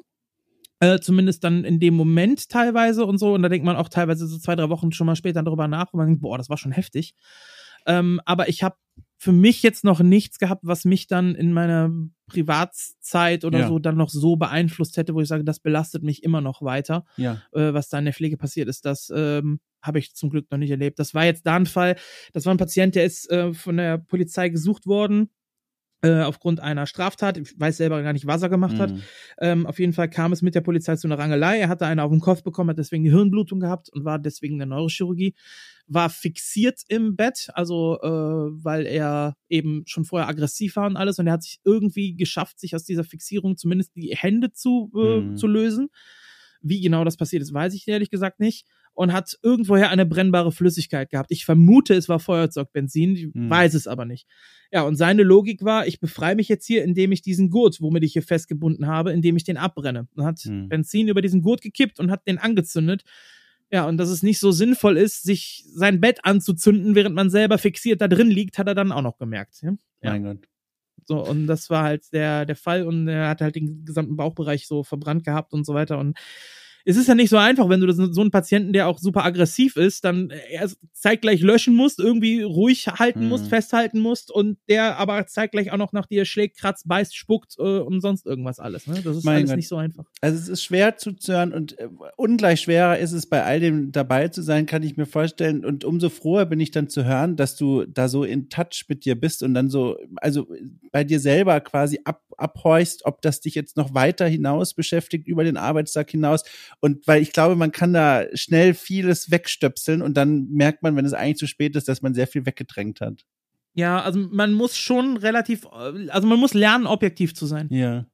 Speaker 2: Äh, zumindest dann in dem Moment teilweise und so. Und da denkt man auch teilweise so zwei, drei Wochen schon mal später darüber nach und man denkt, boah, das war schon heftig. Ähm, aber ich habe für mich jetzt noch nichts gehabt, was mich dann in meiner Privatzeit oder ja. so dann noch so beeinflusst hätte, wo ich sage, das belastet mich immer noch weiter.
Speaker 1: Ja.
Speaker 2: Äh, was da in der Pflege passiert ist, das ähm, habe ich zum Glück noch nicht erlebt. Das war jetzt da ein Fall, das war ein Patient, der ist äh, von der Polizei gesucht worden äh, aufgrund einer Straftat. Ich weiß selber gar nicht, was er gemacht mhm. hat. Ähm, auf jeden Fall kam es mit der Polizei zu einer Rangelei. Er hatte eine auf den Kopf bekommen, hat deswegen eine Hirnblutung gehabt und war deswegen in der Neurochirurgie. War fixiert im Bett, also äh, weil er eben schon vorher aggressiv war und alles. Und er hat sich irgendwie geschafft, sich aus dieser Fixierung zumindest die Hände zu, äh, mhm. zu lösen. Wie genau das passiert ist, weiß ich ehrlich gesagt nicht. Und hat irgendwoher eine brennbare Flüssigkeit gehabt. Ich vermute, es war Feuerzeugbenzin, ich hm. weiß es aber nicht. Ja, und seine Logik war, ich befreie mich jetzt hier, indem ich diesen Gurt, womit ich hier festgebunden habe, indem ich den abbrenne. Und hat hm. Benzin über diesen Gurt gekippt und hat den angezündet. Ja, und dass es nicht so sinnvoll ist, sich sein Bett anzuzünden, während man selber fixiert da drin liegt, hat er dann auch noch gemerkt. Ja?
Speaker 1: Mein Gott.
Speaker 2: So, und das war halt der, der Fall und er hat halt den gesamten Bauchbereich so verbrannt gehabt und so weiter. Und es ist ja nicht so einfach, wenn du das, so einen Patienten, der auch super aggressiv ist, dann erst zeitgleich löschen musst, irgendwie ruhig halten musst, mhm. festhalten musst und der aber zeitgleich auch noch nach dir schlägt, kratzt, beißt, spuckt äh, und sonst irgendwas alles. Ne? Das ist mein alles Gott. nicht so einfach.
Speaker 1: Also es ist schwer zuzuhören und äh, ungleich schwerer ist es bei all dem dabei zu sein, kann ich mir vorstellen. Und umso froher bin ich dann zu hören, dass du da so in Touch mit dir bist und dann so, also bei dir selber quasi ab, abhorchst, ob das dich jetzt noch weiter hinaus beschäftigt, über den Arbeitstag hinaus und weil ich glaube, man kann da schnell vieles wegstöpseln und dann merkt man, wenn es eigentlich zu spät ist, dass man sehr viel weggedrängt hat.
Speaker 2: Ja, also man muss schon relativ, also man muss lernen, objektiv zu sein.
Speaker 1: Ja.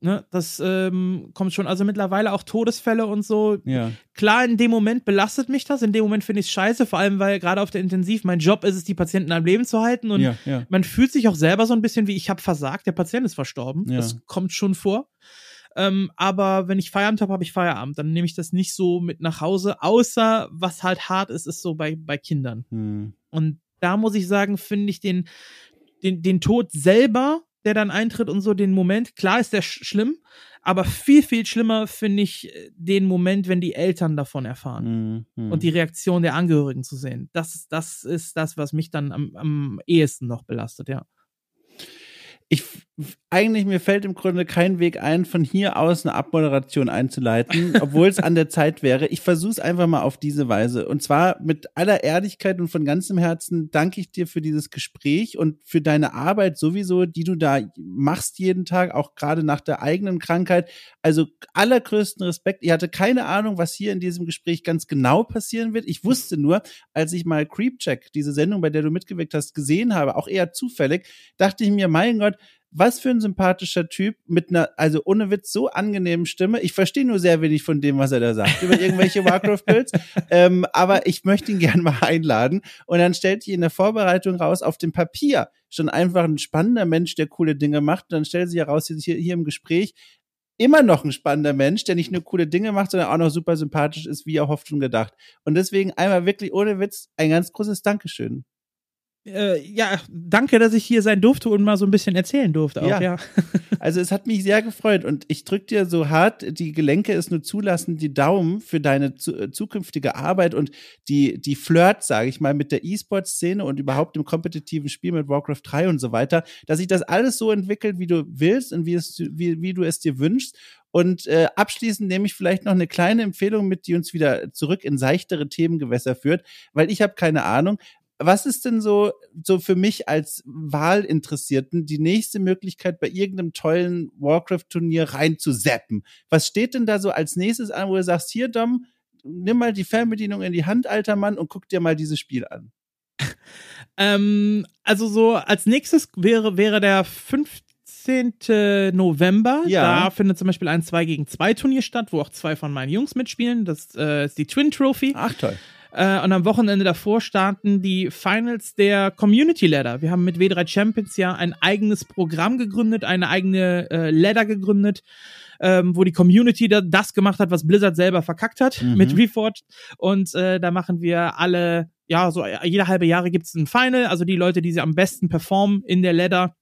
Speaker 2: Ne, das ähm, kommt schon, also mittlerweile auch Todesfälle und so.
Speaker 1: Ja.
Speaker 2: Klar, in dem Moment belastet mich das, in dem Moment finde ich es scheiße, vor allem weil gerade auf der Intensiv mein Job ist es, die Patienten am Leben zu halten und
Speaker 1: ja, ja.
Speaker 2: man fühlt sich auch selber so ein bisschen wie ich habe versagt, der Patient ist verstorben.
Speaker 1: Ja.
Speaker 2: Das kommt schon vor. Ähm, aber wenn ich Feierabend habe, habe ich Feierabend. Dann nehme ich das nicht so mit nach Hause, außer was halt hart ist, ist so bei, bei Kindern.
Speaker 1: Hm.
Speaker 2: Und da muss ich sagen, finde ich den, den, den Tod selber, der dann eintritt und so den Moment, klar ist der sch schlimm, aber viel, viel schlimmer finde ich äh, den Moment, wenn die Eltern davon erfahren
Speaker 1: hm, hm.
Speaker 2: und die Reaktion der Angehörigen zu sehen. Das, das ist das, was mich dann am, am ehesten noch belastet, ja
Speaker 1: ich eigentlich mir fällt im Grunde kein Weg ein, von hier aus eine Abmoderation einzuleiten, obwohl es an der Zeit wäre. Ich versuche es einfach mal auf diese Weise. Und zwar mit aller Ehrlichkeit und von ganzem Herzen danke ich dir für dieses Gespräch und für deine Arbeit sowieso, die du da machst jeden Tag, auch gerade nach der eigenen Krankheit. Also allergrößten Respekt. Ich hatte keine Ahnung, was hier in diesem Gespräch ganz genau passieren wird. Ich wusste nur, als ich mal Creepcheck, diese Sendung, bei der du mitgewirkt hast, gesehen habe, auch eher zufällig, dachte ich mir, mein Gott, was für ein sympathischer Typ mit einer, also ohne Witz, so angenehmen Stimme. Ich verstehe nur sehr wenig von dem, was er da sagt, über irgendwelche Warcraft-Builds. ähm, aber ich möchte ihn gerne mal einladen. Und dann stellt sich in der Vorbereitung raus, auf dem Papier schon einfach ein spannender Mensch, der coole Dinge macht. Und dann stellt sich heraus, hier, hier im Gespräch, immer noch ein spannender Mensch, der nicht nur coole Dinge macht, sondern auch noch super sympathisch ist, wie er hofft und gedacht. Und deswegen einmal wirklich ohne Witz ein ganz großes Dankeschön.
Speaker 2: Äh, ja, danke, dass ich hier sein durfte und mal so ein bisschen erzählen durfte. Auch, ja. ja.
Speaker 1: also es hat mich sehr gefreut und ich drücke dir so hart, die Gelenke es nur zulassen, die Daumen für deine zu, äh, zukünftige Arbeit und die, die Flirt, sage ich mal, mit der E-Sport-Szene und überhaupt im kompetitiven Spiel mit Warcraft 3 und so weiter, dass sich das alles so entwickelt, wie du willst und wie, es, wie, wie du es dir wünschst. Und äh, abschließend nehme ich vielleicht noch eine kleine Empfehlung mit, die uns wieder zurück in seichtere Themengewässer führt, weil ich habe keine Ahnung was ist denn so, so für mich als Wahlinteressierten die nächste Möglichkeit, bei irgendeinem tollen Warcraft-Turnier reinzuseppen? Was steht denn da so als nächstes an, wo du sagst, hier, Dom, nimm mal die Fernbedienung in die Hand, alter Mann, und guck dir mal dieses Spiel an?
Speaker 2: ähm, also so als nächstes wäre, wäre der 15. November. Ja. Da findet zum Beispiel ein 2 gegen 2 Turnier statt, wo auch zwei von meinen Jungs mitspielen. Das äh, ist die Twin Trophy.
Speaker 1: Ach toll.
Speaker 2: Äh, und am Wochenende davor starten die Finals der Community Ladder. Wir haben mit W3 Champions ja ein eigenes Programm gegründet, eine eigene äh, Ladder gegründet, ähm, wo die Community da, das gemacht hat, was Blizzard selber verkackt hat mhm. mit Reforged. Und äh, da machen wir alle, ja, so jede halbe Jahre gibt es ein Final. Also die Leute, die sie am besten performen in der Ladder,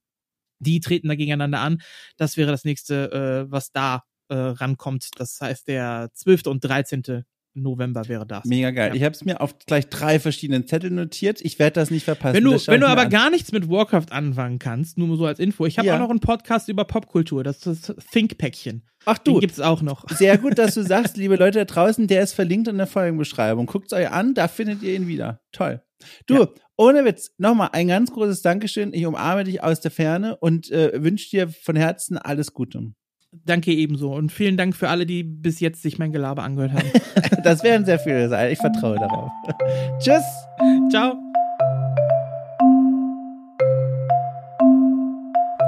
Speaker 2: die treten da gegeneinander an. Das wäre das nächste, äh, was da äh, rankommt. Das heißt, der 12. und 13. November wäre das.
Speaker 1: Mega geil. Ja. Ich habe es mir auf gleich drei verschiedenen Zetteln notiert. Ich werde das nicht verpassen.
Speaker 2: Wenn du, wenn du aber an. gar nichts mit Warcraft anfangen kannst, nur so als Info. Ich habe ja. auch noch einen Podcast über Popkultur. Das ist das Think-Päckchen.
Speaker 1: Ach du.
Speaker 2: Den gibt's auch noch.
Speaker 1: Sehr gut, dass du sagst, liebe Leute da draußen, der ist verlinkt in der Folgenbeschreibung. Guckt's euch an, da findet ihr ihn wieder. Toll. Du, ja. ohne Witz, nochmal ein ganz großes Dankeschön. Ich umarme dich aus der Ferne und äh, wünsche dir von Herzen alles Gute.
Speaker 2: Danke ebenso. Und vielen Dank für alle, die bis jetzt sich mein Gelaber angehört haben.
Speaker 1: das werden sehr viele sein. Ich vertraue darauf. Tschüss.
Speaker 2: Ciao.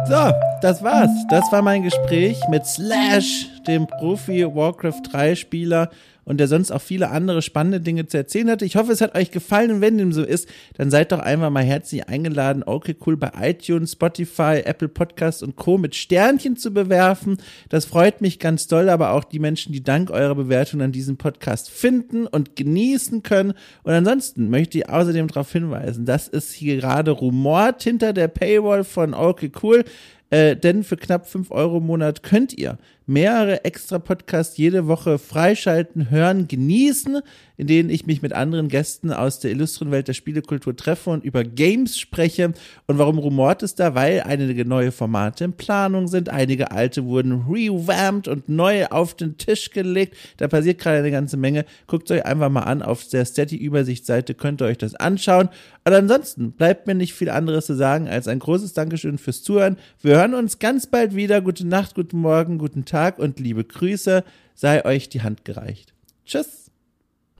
Speaker 1: So, das war's. Das war mein Gespräch mit Slash, dem Profi Warcraft 3 Spieler und der sonst auch viele andere spannende Dinge zu erzählen hatte. Ich hoffe, es hat euch gefallen und wenn dem so ist, dann seid doch einfach mal herzlich eingeladen, okay cool bei iTunes, Spotify, Apple Podcasts und Co. mit Sternchen zu bewerfen. Das freut mich ganz doll, aber auch die Menschen, die dank eurer Bewertung an diesem Podcast finden und genießen können. Und ansonsten möchte ich außerdem darauf hinweisen, dass es hier gerade rumort hinter der Paywall von Okay Cool. Äh, denn für knapp fünf Euro im Monat könnt ihr mehrere extra Podcasts jede Woche freischalten, hören, genießen, in denen ich mich mit anderen Gästen aus der illustren Welt der Spielekultur treffe und über Games spreche. Und warum rumort es da? Weil einige neue Formate in Planung sind, einige alte wurden revamped und neu auf den Tisch gelegt. Da passiert gerade eine ganze Menge. Guckt euch einfach mal an. Auf der Steady-Übersichtsseite könnt ihr euch das anschauen. Und ansonsten bleibt mir nicht viel anderes zu sagen als ein großes Dankeschön fürs Zuhören. Wir hören uns ganz bald wieder. Gute Nacht, guten Morgen, guten Tag und liebe Grüße. Sei euch die Hand gereicht. Tschüss.